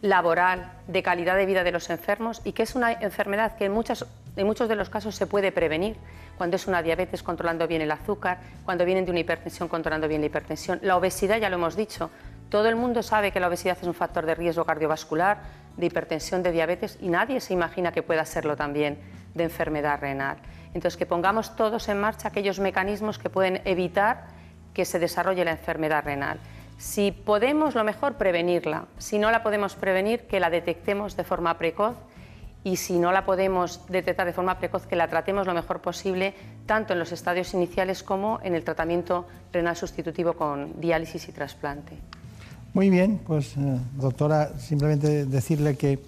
laboral, de calidad de vida de los enfermos y que es una enfermedad que en muchos de los casos se puede prevenir. Cuando es una diabetes controlando bien el azúcar, cuando vienen de una hipertensión controlando bien la hipertensión. La obesidad, ya lo hemos dicho, todo el mundo sabe que la obesidad es un factor de riesgo cardiovascular, de hipertensión, de diabetes y nadie se imagina que pueda serlo también de enfermedad renal. Entonces, que pongamos todos en marcha aquellos mecanismos que pueden evitar que se desarrolle la enfermedad renal. Si podemos, lo mejor, prevenirla. Si no la podemos prevenir, que la detectemos de forma precoz y si no la podemos detectar de forma precoz, que la tratemos lo mejor posible, tanto en los estadios iniciales como en el tratamiento renal sustitutivo con diálisis y trasplante. Muy bien, pues eh, doctora, simplemente decirle que,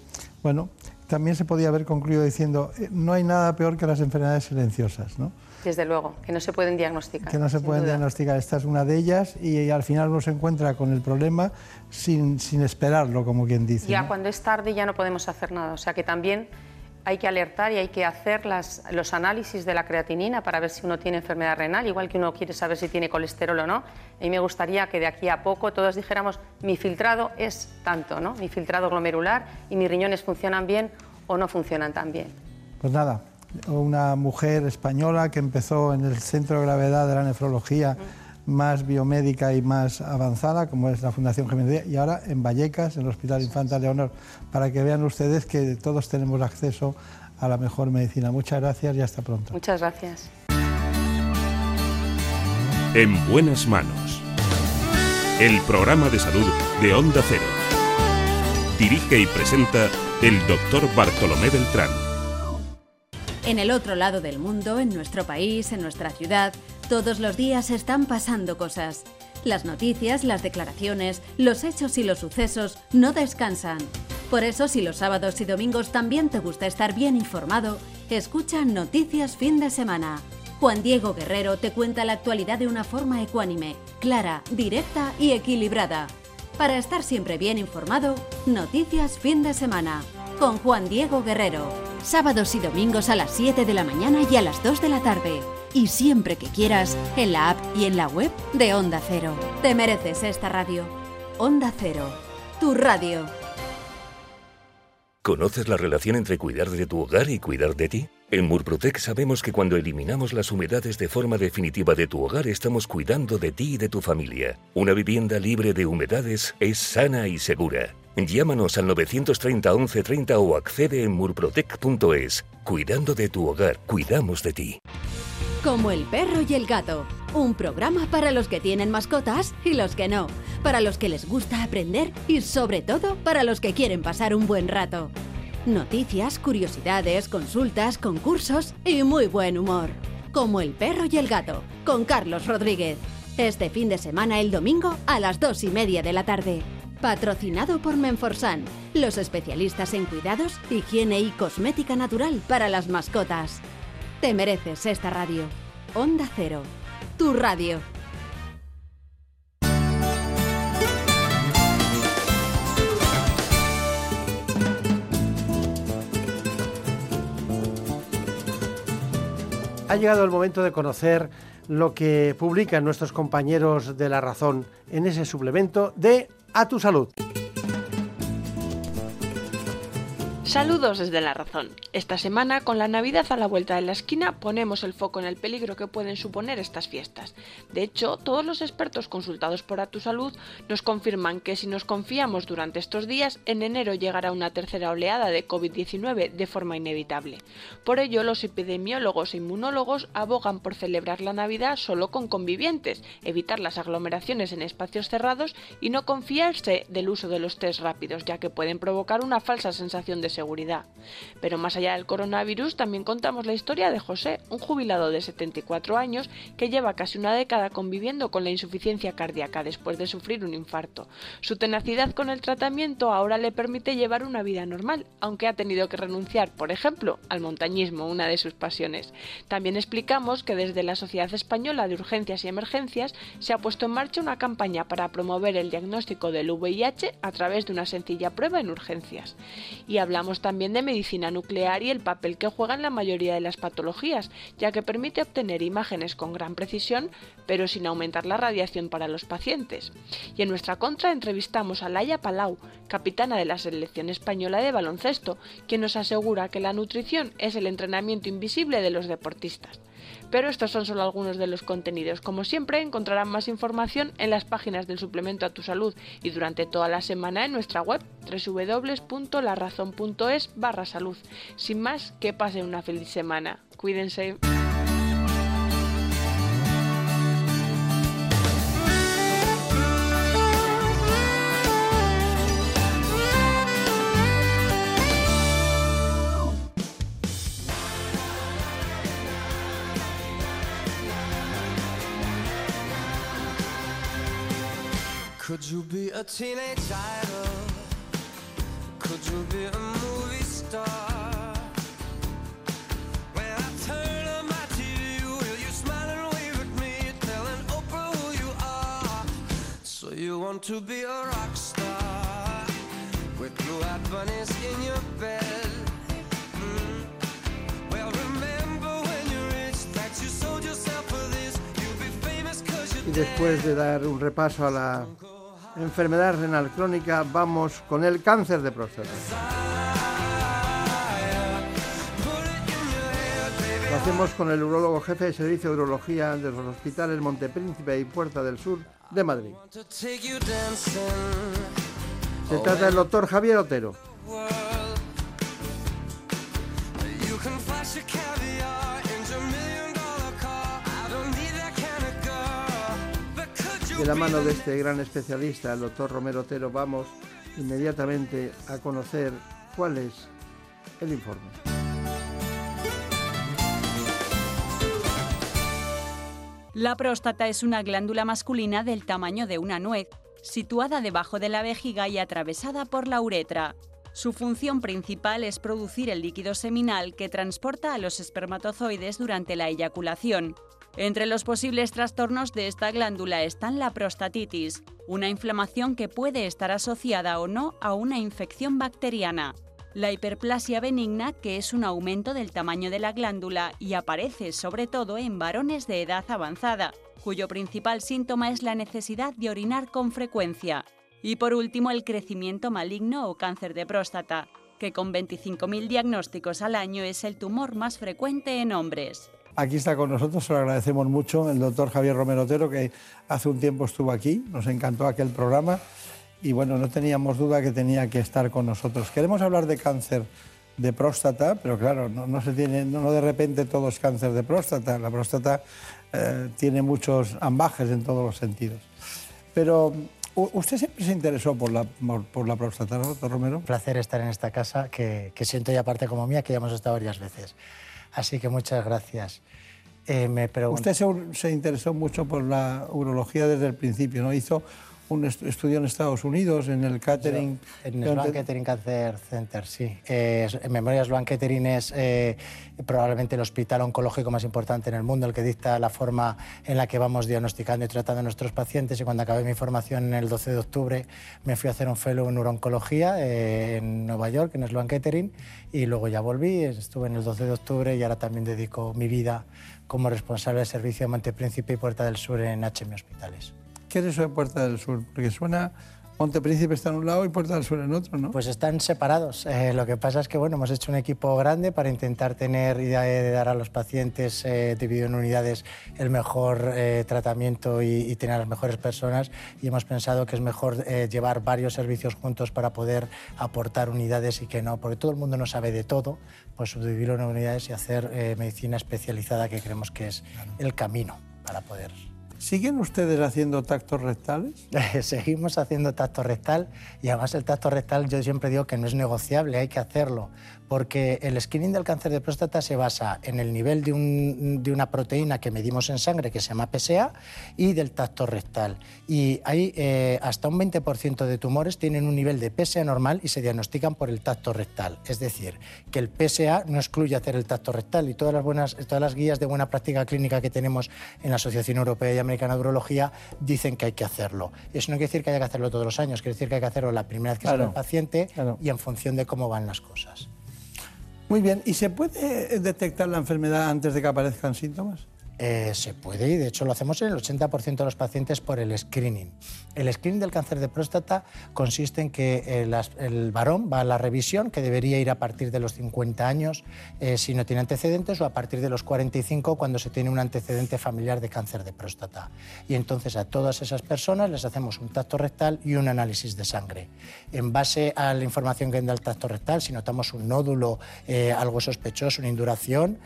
bueno, también se podía haber concluido diciendo, eh, no hay nada peor que las enfermedades silenciosas, ¿no? Desde luego, que no se pueden diagnosticar. Que no se pueden diagnosticar, esta es una de ellas y, al final uno se encuentra con el problema sin, sin esperarlo, como quien dice. Ya cuando es tarde ya no podemos hacer nada, o sea que también hay que alertar y hay que hacer los análisis de la creatinina para ver si uno tiene enfermedad renal, igual que uno quiere saber si tiene colesterol o no. Y me gustaría que de aquí a poco todos dijéramos, mi filtrado es tanto, ¿no? mi filtrado glomerular y mis riñones funcionan bien o no funcionan tan bien. Pues nada, una mujer española que empezó en el centro de gravedad de la nefrología más biomédica y más avanzada, como es la Fundación Jiménez y ahora en Vallecas, en el Hospital Infanta Leonor, para que vean ustedes que todos tenemos acceso a la mejor medicina. Muchas gracias y hasta pronto. Muchas gracias. En buenas manos. El programa de salud de Onda Cero. Dirige y presenta el doctor Bartolomé Beltrán. En el otro lado del mundo, en nuestro país, en nuestra ciudad, todos los días están pasando cosas. Las noticias, las declaraciones, los hechos y los sucesos no descansan. Por eso, si los sábados y domingos también te gusta estar bien informado, escucha Noticias Fin de Semana. Juan Diego Guerrero te cuenta la actualidad de una forma ecuánime, clara, directa y equilibrada. Para estar siempre bien informado, Noticias Fin de Semana. con Juan Diego Guerrero. Sábados y domingos a las 7 de la mañana y a las 2 de la tarde. Y siempre que quieras, en la app y en la web de Onda Cero. Te mereces esta radio. Onda Cero, tu radio. ¿Conoces la relación entre cuidar de tu hogar y cuidar de ti? En Murprotec sabemos que cuando eliminamos las humedades de forma definitiva de tu hogar estamos cuidando de ti y de tu familia. Una vivienda libre de humedades es sana y segura. Llámanos al 930 1130 o accede en murprotec.es. Cuidando de tu hogar, cuidamos de ti. Como el perro y el gato. Un programa para los que tienen mascotas y los que no. Para los que les gusta aprender y sobre todo para los que quieren pasar un buen rato. Noticias, curiosidades, consultas, concursos y muy buen humor. Como el perro y el gato, con Carlos Rodríguez. Este fin de semana el domingo a las dos y media de la tarde. Patrocinado por Menforsan, los especialistas en cuidados, higiene y cosmética natural para las mascotas. Te mereces esta radio. Onda Cero, tu radio. Ha llegado el momento de conocer lo que publican nuestros compañeros de La Razón en ese suplemento de A tu Salud. Saludos desde la razón. Esta semana, con la Navidad a la vuelta de la esquina, ponemos el foco en el peligro que pueden suponer estas fiestas. De hecho, todos los expertos consultados por A Salud nos confirman que si nos confiamos durante estos días, en enero llegará una tercera oleada de COVID-19 de forma inevitable. Por ello, los epidemiólogos e inmunólogos abogan por celebrar la Navidad solo con convivientes, evitar las aglomeraciones en espacios cerrados y no confiarse del uso de los test rápidos, ya que pueden provocar una falsa sensación de. Pero más allá del coronavirus, también contamos la historia de José, un jubilado de 74 años que lleva casi una década conviviendo con la insuficiencia cardíaca después de sufrir un infarto. Su tenacidad con el tratamiento ahora le permite llevar una vida normal, aunque ha tenido que renunciar, por ejemplo, al montañismo, una de sus pasiones. También explicamos que desde la Sociedad Española de Urgencias y Emergencias se ha puesto en marcha una campaña para promover el diagnóstico del VIH a través de una sencilla prueba en urgencias. Y hablamos también de medicina nuclear y el papel que juega en la mayoría de las patologías, ya que permite obtener imágenes con gran precisión, pero sin aumentar la radiación para los pacientes. Y en nuestra contra entrevistamos a Laia Palau, capitana de la selección española de baloncesto, quien nos asegura que la nutrición es el entrenamiento invisible de los deportistas. Pero estos son solo algunos de los contenidos. Como siempre, encontrarán más información en las páginas del suplemento a tu salud y durante toda la semana en nuestra web www.larazón.es barra salud. Sin más, que pasen una feliz semana. Cuídense. Be a teenage idol? Could you be a movie star? When I turn on my TV, will you smile and wave at me, telling Oprah who you are? So you want to be a rock star with blue-eyed bunnies in your bed? Mm. Well, remember when you're rich that you sold yourself for this. You'll be famous 'cause Y you're después de dar un repaso a la enfermedad renal crónica, vamos con el cáncer de próstata. Lo hacemos con el urólogo jefe de servicio de urología de los hospitales Montepríncipe y Puerta del Sur de Madrid. Se trata del doctor Javier Otero. De la mano de este gran especialista, el doctor Romero Otero, vamos inmediatamente a conocer cuál es el informe. La próstata es una glándula masculina del tamaño de una nuez, situada debajo de la vejiga y atravesada por la uretra. Su función principal es producir el líquido seminal que transporta a los espermatozoides durante la eyaculación. Entre los posibles trastornos de esta glándula están la prostatitis, una inflamación que puede estar asociada o no a una infección bacteriana. La hiperplasia benigna, que es un aumento del tamaño de la glándula y aparece sobre todo en varones de edad avanzada, cuyo principal síntoma es la necesidad de orinar con frecuencia. Y por último, el crecimiento maligno o cáncer de próstata, que con 25.000 diagnósticos al año es el tumor más frecuente en hombres. Aquí está con nosotros, se lo agradecemos mucho, el doctor Javier Romero Otero, que hace un tiempo estuvo aquí, nos encantó aquel programa y bueno, no teníamos duda que tenía que estar con nosotros. Queremos hablar de cáncer de próstata, pero claro, no, se tiene, no, de repente todo es cáncer de próstata. La próstata eh, tiene muchos ambajes en todos los sentidos. Pero usted siempre se interesó por la, por, la próstata, ¿no, doctor Romero? Un placer estar en esta casa que, que siento ya parte como mía, que ya hemos estado varias veces. Así que muchas gracias. Eh, me Usted se, se, interesó mucho por la urología desde el principio, ¿no? Hizo un estudio en Estados Unidos, en el Catering... En el Sloan Kettering Cancer Center, sí. en memoria, Sloan Kettering es eh, probablemente el hospital oncológico más importante en el mundo, el que dicta la forma en la que vamos diagnosticando y tratando a nuestros pacientes. Y cuando acabé mi formación el 12 de octubre, me fui a hacer un fellow en neurooncología eh, en Nueva York, en Sloan Kettering, y luego ya volví, estuve en el 12 de octubre y ahora también dedico mi vida como responsable del servicio de Montepríncipe y Puerta del Sur en HM Hospitales. ¿Qué es eso de Puerta del Sur? Porque suena Monte Príncipe está en un lado y Puerta del Sur en otro, ¿no? Pues están separados. Eh, lo que pasa es que bueno, hemos hecho un equipo grande para intentar tener y de dar a los pacientes eh, dividido en unidades el mejor eh, tratamiento y, tener a las mejores personas y hemos pensado que es mejor llevar varios servicios juntos para poder aportar unidades y que no, porque todo el mundo no sabe de todo, pues subdividirlo en unidades y hacer medicina especializada que creemos que es el camino para poder ¿Siguen ustedes haciendo tactos rectales? <laughs> Seguimos haciendo tacto rectal y además el tacto rectal yo siempre digo que no es negociable, hay que hacerlo, porque el screening del cáncer de próstata se basa en el nivel de, una proteína que medimos en sangre que se llama PSA y del tacto rectal. Y hay eh, hasta un 20% de tumores tienen un nivel de PSA normal y se diagnostican por el tacto rectal. Es decir, que el PSA no excluye hacer el tacto rectal y todas las, buenas, todas las guías de buena práctica clínica que tenemos en la Asociación Europea y Americana de Urología dicen que hay que hacerlo. Eso no quiere decir que haya que hacerlo todos los años, quiere decir que hay que hacerlo la primera vez que claro, el paciente y en función de cómo van las cosas. Muy bien, ¿y se puede detectar la enfermedad antes de que aparezcan síntomas? Eh, se puede y de hecho lo hacemos en el 80% de los pacientes por el screening. El screening del cáncer de próstata consiste en que eh, el varón va a la revisión, que debería ir a partir de los 50 años eh, si no tiene antecedentes o a partir de los 45 cuando se tiene un antecedente familiar de cáncer de próstata. Y entonces a todas esas personas les hacemos un tacto rectal y un análisis de sangre. En base a la información que da el tacto rectal, si notamos un nódulo, algo sospechoso, una induración,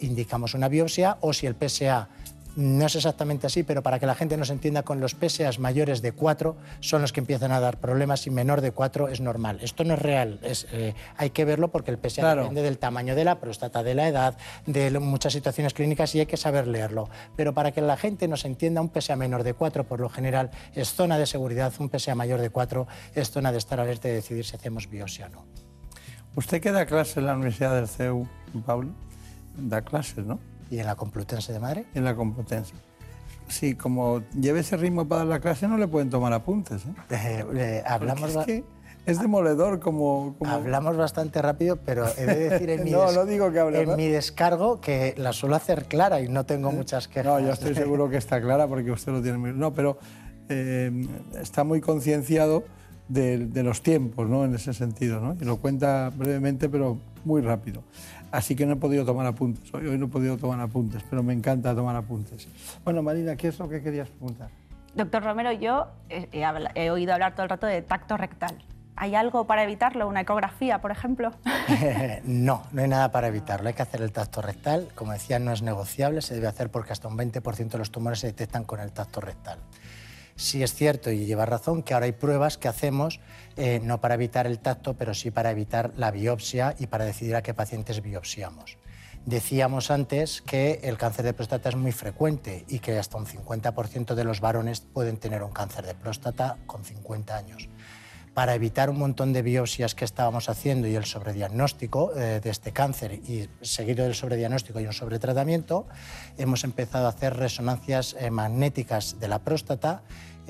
indicamos una biopsia o si el PSA no es exactamente así, pero para que la gente nos entienda, con los PSAs mayores de 4 son los que empiezan a dar problemas y menor de 4 es normal. Esto no es real, eh, hay que verlo porque el PSA depende del tamaño de la próstata, de la edad, de muchas situaciones clínicas y hay que saber leerlo. Pero para que la gente nos entienda, un PSA menor de 4 por lo general es zona de seguridad, un PSA mayor de 4 es zona de estar alerta y decidir si hacemos biopsia o no. Usted que da clases en la Universidad del CEU, Pablo, da clases, ¿no? ¿Y en la Complutense de Madrid? En la Complutense. Sí, como lleve ese ritmo para dar la clase, no le pueden tomar apuntes. ¿eh? <laughs> eh, eh hablamos es, que es demoledor como, Hablamos bastante rápido, pero he de decir en <laughs> mi, no, no digo que en mi descargo que la suelo hacer clara y no tengo muchas quejas. No, yo estoy seguro que está clara porque usted lo tiene muy... No, pero está muy concienciado de, de, los tiempos, ¿no? En ese sentido, ¿no? Y lo cuenta brevemente, pero muy rápido. Así que no he podido tomar apuntes. Hoy, no he podido tomar apuntes, pero me encanta tomar apuntes. Bueno, Marina, ¿qué es lo que querías preguntar? Doctor Romero, yo he, oído hablar todo el rato de tacto rectal. ¿Hay algo para evitarlo? ¿Una ecografía, por ejemplo? <laughs> no, no hay nada para evitarlo. Hay que hacer el tacto rectal. Como decía, no es negociable, se debe hacer porque hasta un 20% de los tumores se detectan con el tacto rectal sí es cierto y lleva razón que ahora hay pruebas que hacemos eh, no para evitar el tacto, pero sí para evitar la biopsia y para decidir a qué pacientes biopsiamos. Decíamos antes que el cáncer de próstata es muy frecuente y que hasta un 50% de los varones pueden tener un cáncer de próstata con 50 años. Para evitar un montón de biopsias que estábamos haciendo y el sobrediagnóstico eh, de este cáncer y seguido del sobrediagnóstico y un sobretratamiento, hemos empezado a hacer resonancias eh, magnéticas de la próstata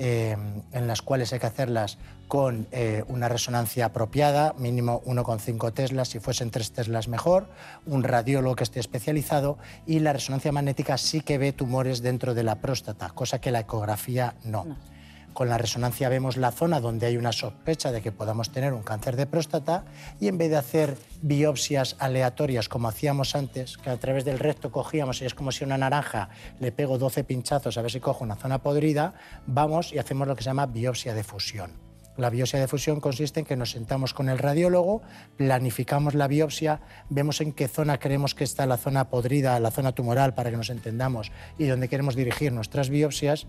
eh, en las cuales hay que hacerlas con eh, una resonancia apropiada, mínimo 1,5 teslas, si fuesen 3 teslas mejor, un radiólogo que esté especializado y la resonancia magnética sí que ve tumores dentro de la próstata, cosa que la ecografía no. Con la resonancia vemos la zona donde hay una sospecha de que podamos tener un cáncer de próstata y en vez de hacer biopsias aleatorias como hacíamos antes, que a través del recto cogíamos y es como si una naranja le pego 12 pinchazos a ver si cojo una zona podrida, vamos y hacemos lo que se llama biopsia de fusión. La biopsia de fusión consiste en que nos sentamos con el radiólogo, planificamos la biopsia, vemos en qué zona queremos que está la zona podrida, la zona tumoral, para que nos entendamos, y dónde queremos dirigir nuestras biopsias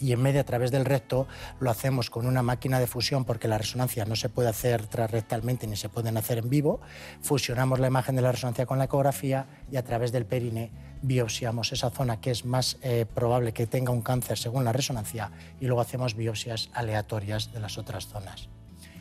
y en medio a través del recto lo hacemos con una máquina de fusión porque la resonancia no se puede hacer transrectalmente ni se pueden hacer en vivo. Fusionamos la imagen de la resonancia con la ecografía y a través del perine biopsiamos esa zona que es más eh, probable que tenga un cáncer según la resonancia y luego hacemos biopsias aleatorias de las otras zonas.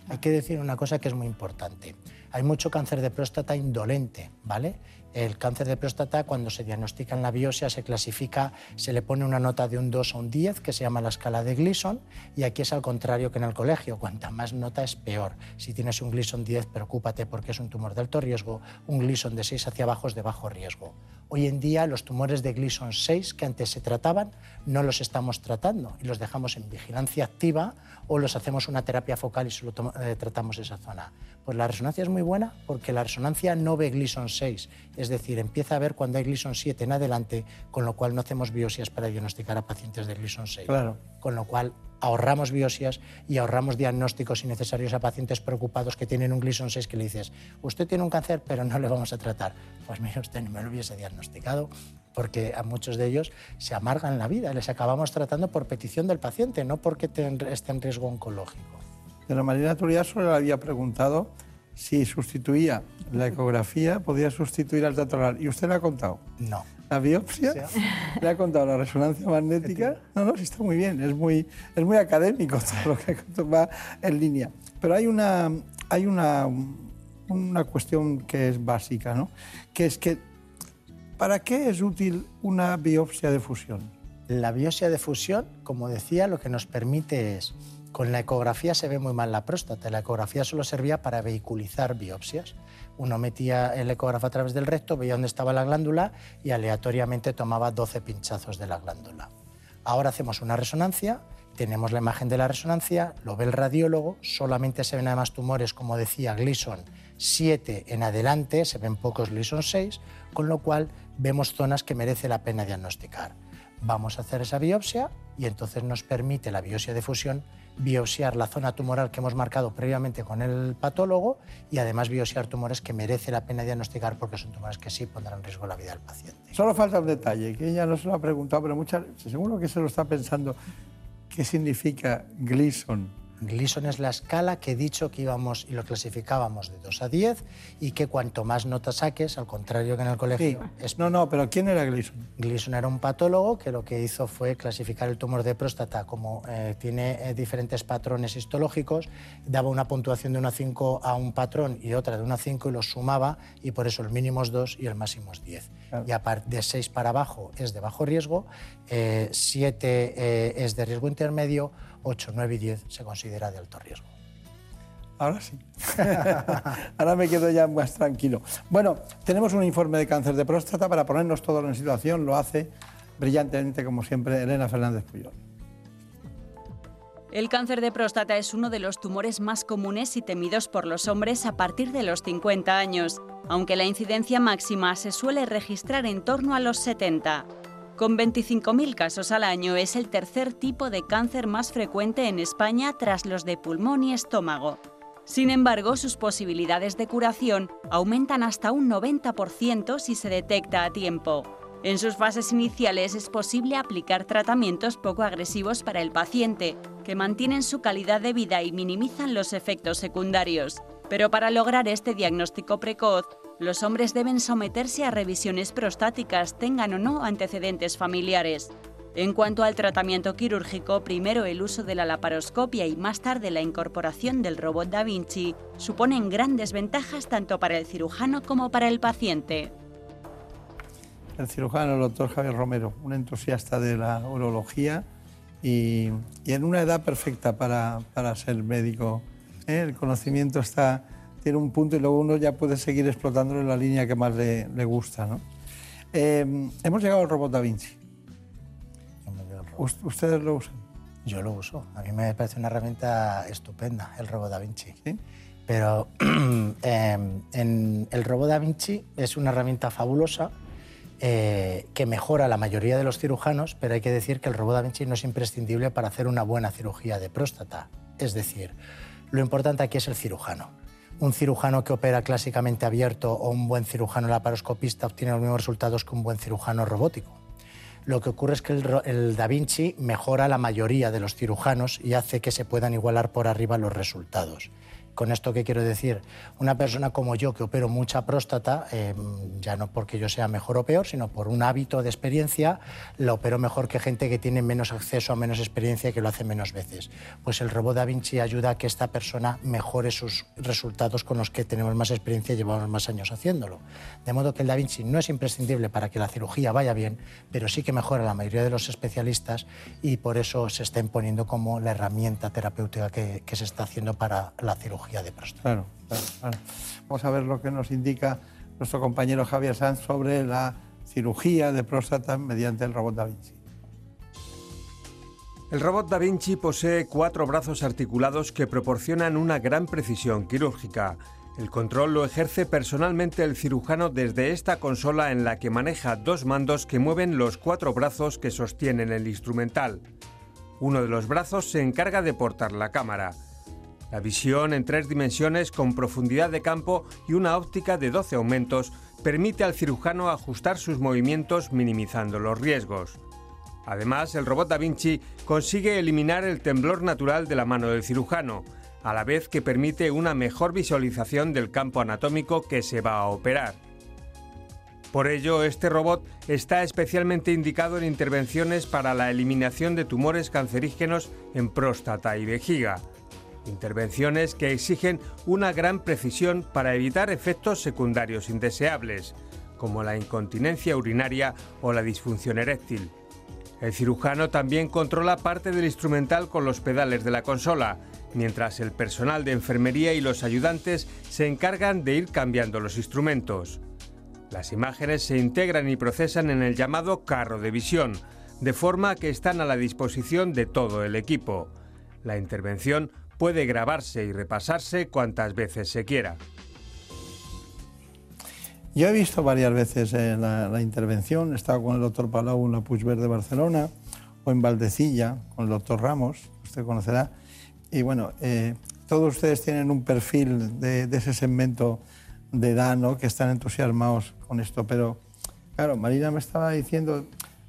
Hay que decir una cosa que es muy importante. Hay mucho cáncer de próstata indolente, ¿vale? El cáncer de próstata, cuando se diagnostica en la biopsia, se clasifica, se le pone una nota de un 2 a un 10, que se llama la escala de Gleason, y aquí es al contrario que en el colegio. Cuanta más nota es peor. Si tienes un Gleason 10, preocúpate porque es un tumor de alto riesgo. Un Gleason de 6 hacia abajo es de bajo riesgo. Hoy en día, los tumores de Gleason 6, que antes se trataban, no los estamos tratando y los dejamos en vigilancia activa o los hacemos una terapia focal y solo eh, tratamos esa zona. Pues la resonancia es muy buena porque la resonancia no ve Gleason 6, es decir, empieza a ver cuando hay Gleason 7 en adelante, con lo cual no hacemos biopsias para diagnosticar a pacientes de Gleason 6. Claro. Con lo cual ahorramos biopsias y ahorramos diagnósticos innecesarios a pacientes preocupados que tienen un Gleason 6 que le dices, usted tiene un cáncer pero no le vamos a tratar. Pues mire usted, ni me lo hubiese diagnosticado porque a muchos de ellos se amargan la vida, les acabamos tratando por petición del paciente, no porque esté en riesgo oncológico. De la natural solo le había preguntado si sustituía la ecografía, podía sustituir al dato Y usted le ha contado. No. La biopsia, <laughs> le ha contado la resonancia magnética. No, no, sí está muy bien, es muy, es muy académico <laughs> todo lo que va en línea. Pero hay una, hay una, una cuestión que es básica, ¿no? Que es que, ¿para qué es útil una biopsia de fusión? La biopsia de fusión, como decía, lo que nos permite es con la ecografía se ve muy mal la próstata. La ecografía solo servía para vehiculizar biopsias. Uno metía el ecógrafo a través del recto, veía dónde estaba la glándula y aleatoriamente tomaba 12 pinchazos de la glándula. Ahora hacemos una resonancia, tenemos la imagen de la resonancia, lo ve el radiólogo, solamente se ven además tumores, como decía Gleason 7 en adelante, se ven pocos Gleason 6, con lo cual vemos zonas que merece la pena diagnosticar. Vamos a hacer esa biopsia y entonces nos permite la biopsia de fusión biopsiar la zona tumoral que hemos marcado previamente con el patólogo y además biopsiar tumores que merece la pena diagnosticar porque son tumores que sí pondrán en riesgo la vida del paciente. Solo falta un detalle, que ella no lo ha preguntado, pero muchas, seguro que se lo está pensando. ¿Qué significa Gleason? Gleason es la escala que he dicho que íbamos y lo clasificábamos de 2 a 10 y que cuanto más notas saques, al contrario que en el colegio... Es... No, no, pero ¿quién era Gleason? Gleason era un patólogo que lo que hizo fue clasificar el tumor de próstata como eh, tiene eh, diferentes patrones histológicos, daba una puntuación de 1 a 5 a un patrón y otra de 1 a 5 y los sumaba y por eso el mínimo es 2 y el máximo es 10. Y a partir de 6 para abajo es de bajo riesgo, 7 eh, es de riesgo intermedio, 8, 9 y 10 se considera de alto riesgo. Ahora sí. <laughs> Ahora me quedo ya más tranquilo. Bueno, tenemos un informe de cáncer de próstata para ponernos todo en situación. Lo hace brillantemente, como siempre, Elena Fernández Puyol. El cáncer de próstata es uno de los tumores más comunes y temidos por los hombres a partir de los 50 años, aunque la incidencia máxima se suele registrar en torno a los 70. Con 25.000 casos al año es el tercer tipo de cáncer más frecuente en España tras los de pulmón y estómago. Sin embargo, sus posibilidades de curación aumentan hasta un 90% si se detecta a tiempo. En sus fases iniciales es posible aplicar tratamientos poco agresivos para el paciente, que mantienen su calidad de vida y minimizan los efectos secundarios. Pero para lograr este diagnóstico precoz, los hombres deben someterse a revisiones prostáticas, tengan o no antecedentes familiares. En cuanto al tratamiento quirúrgico, primero el uso de la laparoscopia y más tarde la incorporación del robot Da Vinci suponen grandes ventajas tanto para el cirujano como para el paciente. El cirujano, el doctor Javier Romero, un entusiasta de la urología y, en una edad perfecta para, para ser médico. El conocimiento está, tiene un punto y luego uno ya puede seguir explotándolo en la línea que más le, le gusta. ¿no? Eh, hemos llegado al robot Da Vinci. ¿Ust- ¿Ustedes lo usan? Yo lo uso. A mí me parece una herramienta estupenda, el robot Da Vinci. Pero eh, <clears throat> en el robot Da Vinci es una herramienta fabulosa eh, que mejora a la mayoría de los cirujanos, pero hay que decir que el robot Da Vinci no es imprescindible para hacer una buena cirugía de próstata. Es decir, lo importante aquí es el cirujano. Un cirujano que opera clásicamente abierto o un buen cirujano laparoscopista obtiene los mismos resultados que un buen cirujano robótico. Lo que ocurre es que el, el Da Vinci mejora la mayoría de los cirujanos y hace que se puedan igualar por arriba los resultados. Con esto, ¿qué quiero decir? Una persona como yo, que opero mucha próstata, eh, ya no porque yo sea mejor o peor, sino por un hábito de experiencia, la opero mejor que gente que tiene menos acceso a menos experiencia y que lo hace menos veces. Pues el robot Da Vinci ayuda a que esta persona mejore sus resultados con los que tenemos más experiencia y llevamos más años haciéndolo. De modo que el Da Vinci no es imprescindible para que la cirugía vaya bien, pero sí que mejora la mayoría de los especialistas y por eso se está imponiendo como la herramienta terapéutica que, que se está haciendo para la cirugía de próstata. Claro, claro, claro. Vamos a ver lo que nos indica nuestro compañero Javier Sanz sobre la cirugía de próstata mediante el robot Da Vinci. El robot Da Vinci posee cuatro brazos articulados que proporcionan una gran precisión quirúrgica. El control lo ejerce personalmente el cirujano desde esta consola en la que maneja dos mandos que mueven los cuatro brazos que sostienen el instrumental. Uno de los brazos se encarga de portar la cámara. La visión en tres dimensiones con profundidad de campo y una óptica de 12 aumentos permite al cirujano ajustar sus movimientos minimizando los riesgos. Además, el robot Da Vinci consigue eliminar el temblor natural de la mano del cirujano, a la vez que permite una mejor visualización del campo anatómico que se va a operar. Por ello, este robot está especialmente indicado en intervenciones para la eliminación de tumores cancerígenos en próstata y vejiga. Intervenciones que exigen una gran precisión para evitar efectos secundarios indeseables, como la incontinencia urinaria o la disfunción eréctil. El cirujano también controla parte del instrumental con los pedales de la consola, mientras el personal de enfermería y los ayudantes se encargan de ir cambiando los instrumentos. Las imágenes se integran y procesan en el llamado carro de visión, de forma que están a la disposición de todo el equipo. La intervención puede grabarse y repasarse cuantas veces se quiera. Yo he visto varias veces eh, la, la intervención, he estado con el doctor Palau en la Puigverd de Barcelona o en Valdecilla con el doctor Ramos, usted conocerá. Y bueno, eh, todos ustedes tienen un perfil de, de ese segmento de edad, ¿no? que están entusiasmados con esto. Pero, claro, Marina me estaba diciendo,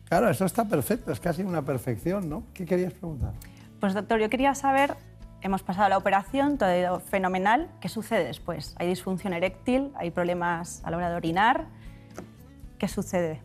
claro, eso está perfecto, es casi una perfección, ¿no? ¿Qué querías preguntar? Pues doctor, yo quería saber, hemos pasado la operación, todo ha ido fenomenal, ¿qué sucede después? ¿Hay disfunción eréctil? ¿Hay problemas a la hora de orinar? ¿Qué sucede?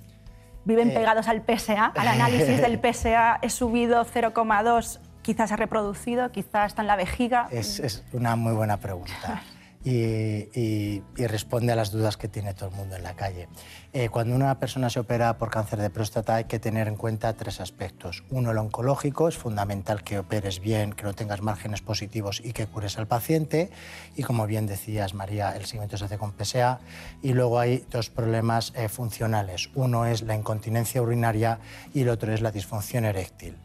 ¿Viven Eh. pegados al PSA? ¿Al análisis del PSA he subido 0,2? Quizás ha reproducido, quizás está en la vejiga. Es, es una muy buena pregunta <laughs> y, responde a las dudas que tiene todo el mundo en la calle. Eh, cuando una persona se opera por cáncer de próstata hay que tener en cuenta tres aspectos. Uno, el oncológico, es fundamental que operes bien, que no tengas márgenes positivos y que cures al paciente. Y como bien decías, María, el seguimiento se hace con PSA. Y luego hay dos problemas eh, funcionales. Uno es la incontinencia urinaria y el otro es la disfunción eréctil.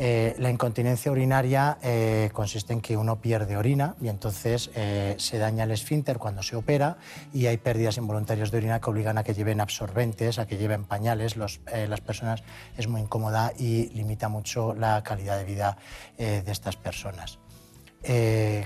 Eh, la incontinencia urinaria eh, consiste en que uno pierde orina y entonces eh, se daña el esfínter cuando se opera y hay pérdidas involuntarias de orina que obligan a que lleven absorbentes, a que lleven pañales. Las personas es muy incómoda y limita mucho la calidad de vida de estas personas.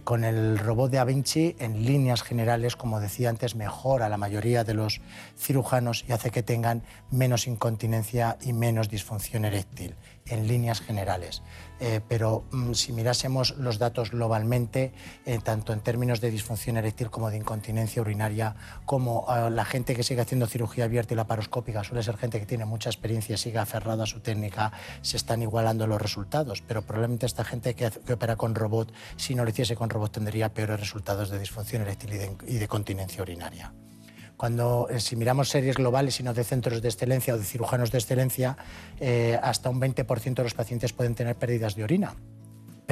Con el robot de Da Vinci, en líneas generales, como decía antes, mejora la mayoría de los cirujanos y hace que tengan menos incontinencia y menos disfunción eréctil, en líneas generales. Eh, pero mm, si mirásemos los datos globalmente, eh, tanto en términos de disfunción eréctil como de incontinencia urinaria, como eh, la gente que sigue haciendo cirugía abierta y laparoscópica suele ser gente que tiene mucha experiencia y sigue aferrada a su técnica, se están igualando los resultados. Pero probablemente esta gente que, opera con robot, si no lo hiciese con robot, tendría peores resultados de disfunción eréctil y de, y de continencia urinaria. Cuando, eh, si miramos series globales y no de centros de excelencia o de cirujanos de excelencia, eh, hasta un 20% de los pacientes pueden tener pérdidas de orina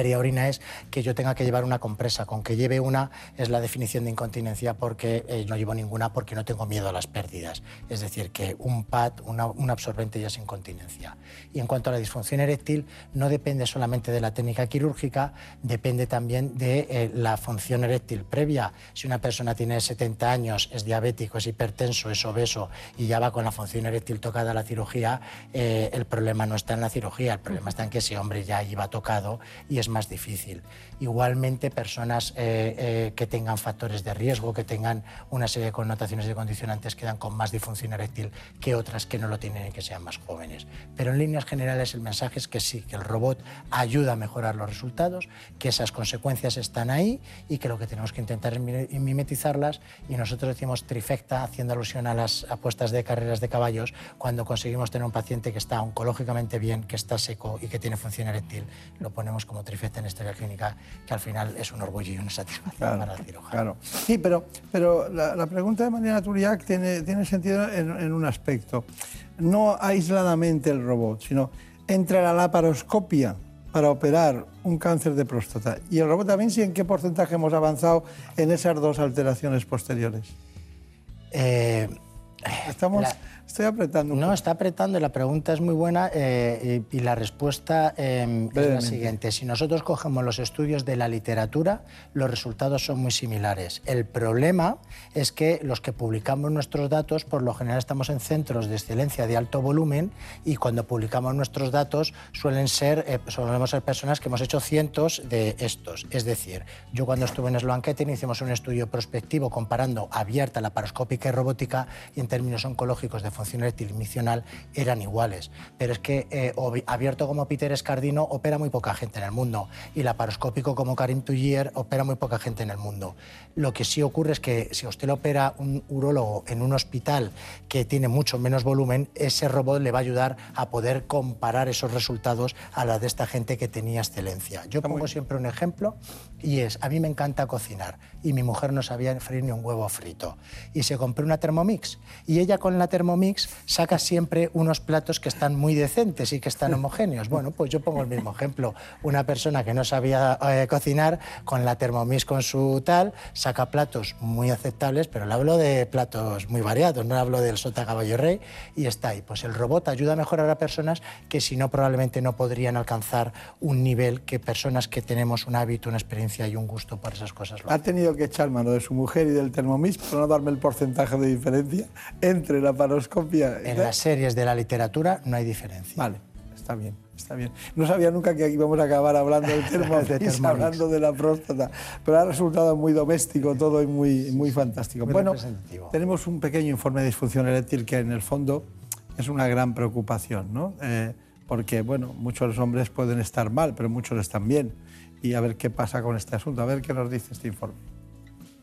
pérdida orina es que yo tenga que llevar una compresa. Con que lleve una es la definición de incontinencia porque eh, no llevo ninguna porque no tengo miedo a las pérdidas. Es decir, que un pad, una, un absorbente ya es incontinencia. Y en cuanto a la disfunción eréctil, no depende solamente de la técnica quirúrgica, depende también de eh, la función eréctil previa. Si una persona tiene 70 años, es diabético, es hipertenso, es obeso y ya va con la función eréctil tocada a la cirugía, eh, el problema no está en la cirugía, el problema está en que ese hombre ya iba tocado y es más difícil. Igualmente, personas eh, eh, que tengan factores de riesgo, que tengan una serie de connotaciones de condicionantes, quedan con más disfunción eréctil que otras que no lo tienen y que sean más jóvenes. Pero en líneas generales el mensaje es que sí, que el robot ayuda a mejorar los resultados, que esas consecuencias están ahí y que lo que tenemos que intentar es mimetizarlas y nosotros decimos trifecta, haciendo alusión a las apuestas de carreras de caballos, cuando conseguimos tener un paciente que está oncológicamente bien, que está seco y que tiene función eréctil, lo ponemos como trifecta en historia clínica, que al final es un orgullo y una satisfacción para el cirujano. Claro. Sí, pero, pero la, pregunta de María Naturiac tiene, tiene sentido en, un aspecto. No aisladamente el robot, sino entre la laparoscopia para operar un cáncer de próstata y el robot también, sí, ¿en qué porcentaje hemos avanzado en esas dos alteraciones posteriores? Eh, Estamos... Estoy apretando. No, está apretando y la pregunta es muy buena eh, y, la respuesta em, es la siguiente. Si nosotros cogemos los estudios de la literatura, los resultados son muy similares. El problema es que los que publicamos nuestros datos, por lo general estamos en centros de excelencia de alto volumen y cuando publicamos nuestros datos suelen ser, eh, solemos ser personas que hemos hecho cientos de estos. Es decir, yo cuando estuve en Sloan Kettering hicimos un estudio prospectivo comparando abierta, laparoscópica y robótica y en términos oncológicos de función eran iguales. Pero es que eh, abierto como Peter Escardino opera muy poca gente en el mundo y laparoscópico como Karim Tullier opera muy poca gente en el mundo. Lo que sí ocurre es que si usted lo opera un urólogo en un hospital que tiene mucho menos volumen, ese robot le va a ayudar a poder comparar esos resultados a la de esta gente que tenía excelencia. Yo pongo siempre un ejemplo y es, a mí me encanta cocinar y mi mujer no sabía freír ni un huevo frito. Y se compró una Thermomix y ella con la Thermomix saca siempre unos platos que están muy decentes y que están homogéneos. Bueno, pues yo pongo el mismo ejemplo. Una persona que no sabía eh, cocinar con la Thermomix con su tal, saca platos muy aceptables, pero le hablo de platos muy variados, no hablo del sota caballo rey y está ahí. Pues el robot ayuda a mejorar a personas que si no probablemente no podrían alcanzar un nivel que personas que tenemos un hábito, una experiencia y un gusto por esas cosas. Ha tenido que echar mano de su mujer y del Thermomix para no darme el porcentaje de diferencia entre la paroscopia. En las series de la literatura no hay diferencia. Vale, está bien. Está bien. No sabía nunca que íbamos a acabar hablando del <laughs> Thermomix, hablando de la próstata, pero ha resultado muy doméstico todo y muy, muy fantástico. bueno, tenemos un pequeño informe de disfunción eréctil que en el fondo es una gran preocupación, ¿no? Eh, porque, bueno, muchos hombres pueden estar mal, pero muchos están bien. Y a ver qué pasa con este asunto, a ver qué nos dice este informe.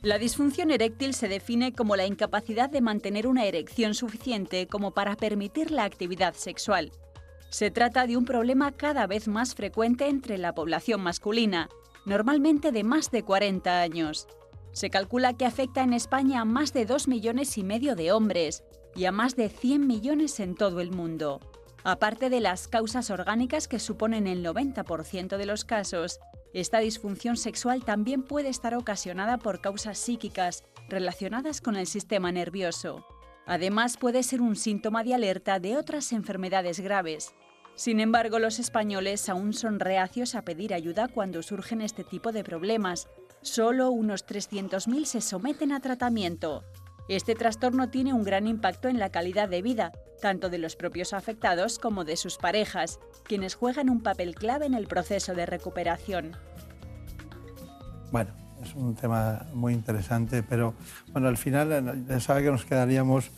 La disfunción eréctil se define como la incapacidad de mantener una erección suficiente como para permitir la actividad sexual. Se trata de un problema cada vez más frecuente entre la población masculina, normalmente de más de 40 años. Se calcula que afecta en España a más de 2 millones y medio de hombres y a más de 100 millones en todo el mundo. Aparte de las causas orgánicas que suponen el 90% de los casos, esta disfunción sexual también puede estar ocasionada por causas psíquicas relacionadas con el sistema nervioso. Además, puede ser un síntoma de alerta de otras enfermedades graves. Sin embargo, los españoles aún son reacios a pedir ayuda cuando surgen este tipo de problemas. Solo unos 300.000 se someten a tratamiento. Este trastorno tiene un gran impacto en la calidad de vida, tanto de los propios afectados como de sus parejas, quienes juegan un papel clave en el proceso de recuperación. Bueno, es un tema muy interesante, pero bueno, al final eh, ya sabe que nos quedaríamos,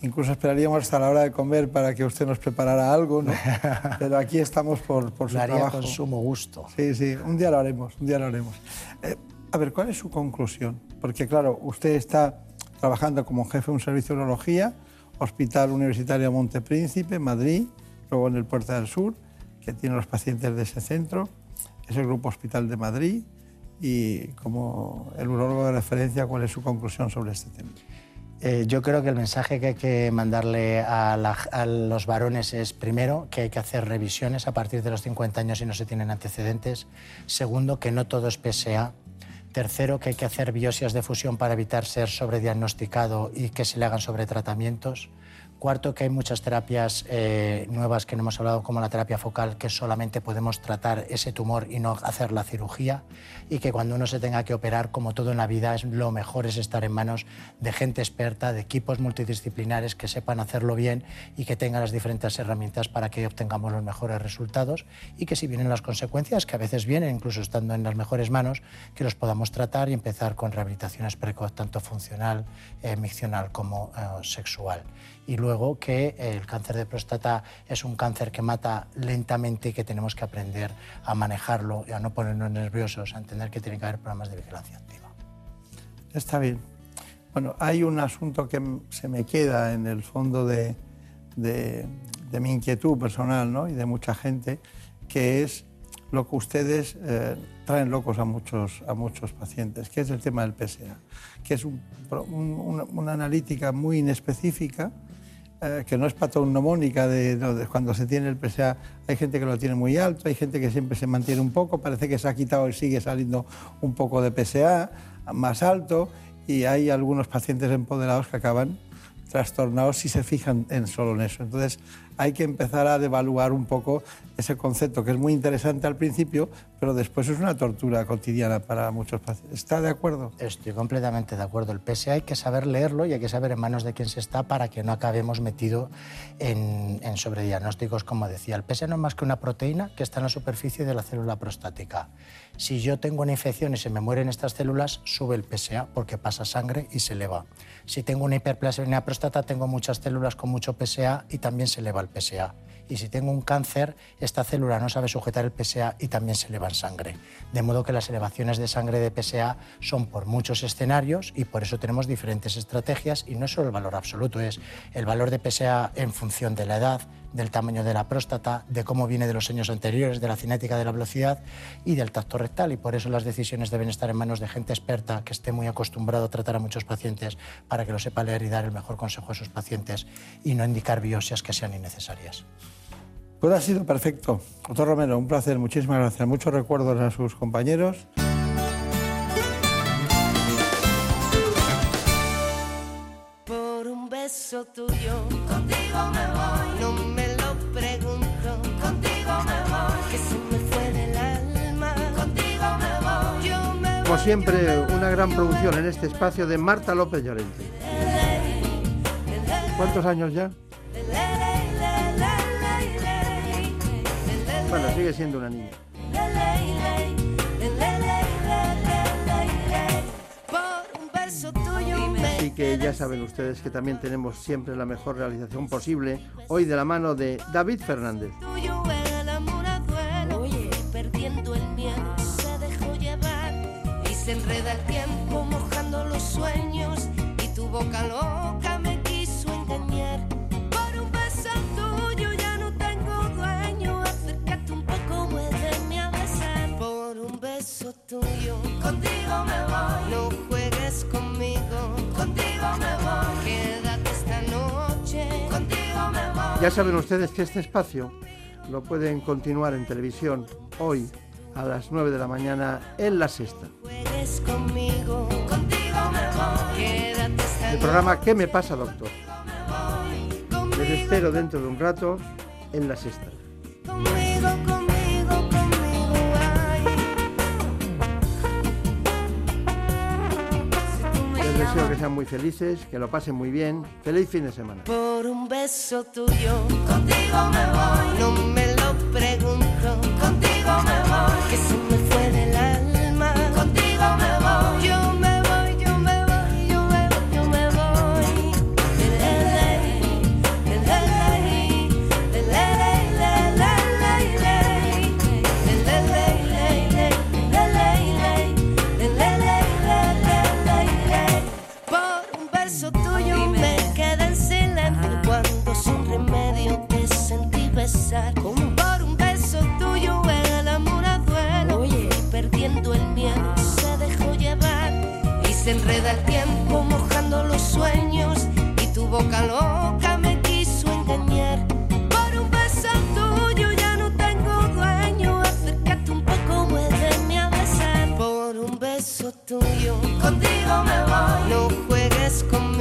incluso esperaríamos hasta la hora de comer para que usted nos preparara algo, ¿no? <laughs> pero aquí estamos por, por su lo haría trabajo. con sumo gusto. Sí, sí, un día lo haremos, un día lo haremos. Eh, a ver, ¿cuál es su conclusión? Porque claro, usted está trabajando como jefe de un servicio de urología, Hospital Universitario Montepríncipe, Madrid, luego en el Puerta del Sur, que tiene los pacientes de ese centro, es el Grupo Hospital de Madrid, y como el urologo de referencia, ¿cuál es su conclusión sobre este tema? Eh, yo creo que el mensaje que hay que mandarle a, a, los varones es, primero, que hay que hacer revisiones a partir de los 50 años si no se tienen antecedentes. Segundo, que no todo es PSA. Tercero, que hay que hacer biopsias de fusión para evitar ser sobrediagnosticado y que se le hagan sobretratamientos. Cuarto, que hay muchas terapias eh, nuevas que no hemos hablado, como la terapia focal, que solamente podemos tratar ese tumor y no hacer la cirugía. Y que cuando uno se tenga que operar, como todo en la vida, es, lo mejor es estar en manos de gente experta, de equipos multidisciplinares que sepan hacerlo bien y que tengan las diferentes herramientas para que obtengamos los mejores resultados. Y que si vienen las consecuencias, que a veces vienen, incluso estando en las mejores manos, que los podamos tratar y empezar con rehabilitaciones precoz, tanto funcional, eh, miccional como eh, sexual y luego que el cáncer de próstata es un cáncer que mata lentamente y que tenemos que aprender a manejarlo y a no ponernos nerviosos, a entender que tiene que haber programas de vigilancia activa. Está bien. Bueno, hay un asunto que se me queda en el fondo de, de, mi inquietud personal ¿no? y de mucha gente, que es lo que ustedes eh, traen locos a muchos, a muchos pacientes, que es el tema del PSA, que es una analítica muy inespecífica, eh, que no es patognomónica de, de, cuando se tiene el PSA. Hay gente que lo tiene muy alto, hay gente que siempre se mantiene un poco, parece que se ha quitado y sigue saliendo un poco de PSA más alto y hay algunos pacientes empoderados que acaban trastornados si se fijan en solo en eso. Entonces hay que empezar a devaluar un poco ese concepto que es muy interesante al principio, pero después es una tortura cotidiana para muchos pacientes. ¿Está de acuerdo? Estoy completamente de acuerdo. El PSA hay que saber leerlo y hay que saber en manos de quién se está para que no acabemos metido en, en sobrediagnósticos, como decía. El PSA no es más que una proteína que está en la superficie de la célula prostática. Si yo tengo una infección y se me mueren estas células, sube el PSA porque pasa sangre y se eleva. Si tengo una hiperplasia en la próstata, tengo muchas células con mucho PSA y también se eleva el PSA. Y si tengo un cáncer, esta célula no sabe sujetar el PSA y también se eleva en sangre. De modo que las elevaciones de sangre de PSA son por muchos escenarios y por eso tenemos diferentes estrategias y no solo el valor absoluto, es el valor de PSA en función de la edad, del tamaño de la próstata, de cómo viene de los años anteriores, de la cinética de la velocidad y del tacto rectal. Y por eso las decisiones deben estar en manos de gente experta que esté muy acostumbrado a tratar a muchos pacientes para que lo sepa leer y dar el mejor consejo a sus pacientes y no indicar biopsias que sean innecesarias. Pues ha sido perfecto. Doctor Romero, un placer, muchísimas gracias. Muchos recuerdos a sus compañeros. Por un beso tuyo, contigo me Como siempre, una gran producción en este espacio de Marta López Llorente. ¿Cuántos años ya? Bueno, sigue siendo una niña. Así que ya saben ustedes que también tenemos siempre la mejor realización posible, hoy de la mano de David Fernández. Se enreda el tiempo mojando los sueños y tu boca loca me quiso engañar. Por un beso tuyo ya no tengo dueño, acércate un poco, muéveme a besar. Por un beso tuyo, contigo me voy. No juegues conmigo, contigo me voy. Quédate esta noche, contigo me voy. Ya saben ustedes que este espacio lo pueden continuar en televisión hoy a las 9 de la mañana en la sexta. Conmigo, contigo me voy. Quédate esta El programa ¿Qué me pasa, doctor? Les espero dentro de un rato en la sexta. Conmigo, conmigo, conmigo, ay. Les deseo que sean muy felices, que lo pasen muy bien. Feliz fin de semana. Por un beso tuyo, contigo me voy. No me lo pregunto, contigo me voy. Que se boca loca me quiso engañar. Por un beso tuyo ya no tengo dueño. Acércate un poco, muéveme a besar. Por un beso tuyo, contigo me voy. No juegues conmigo.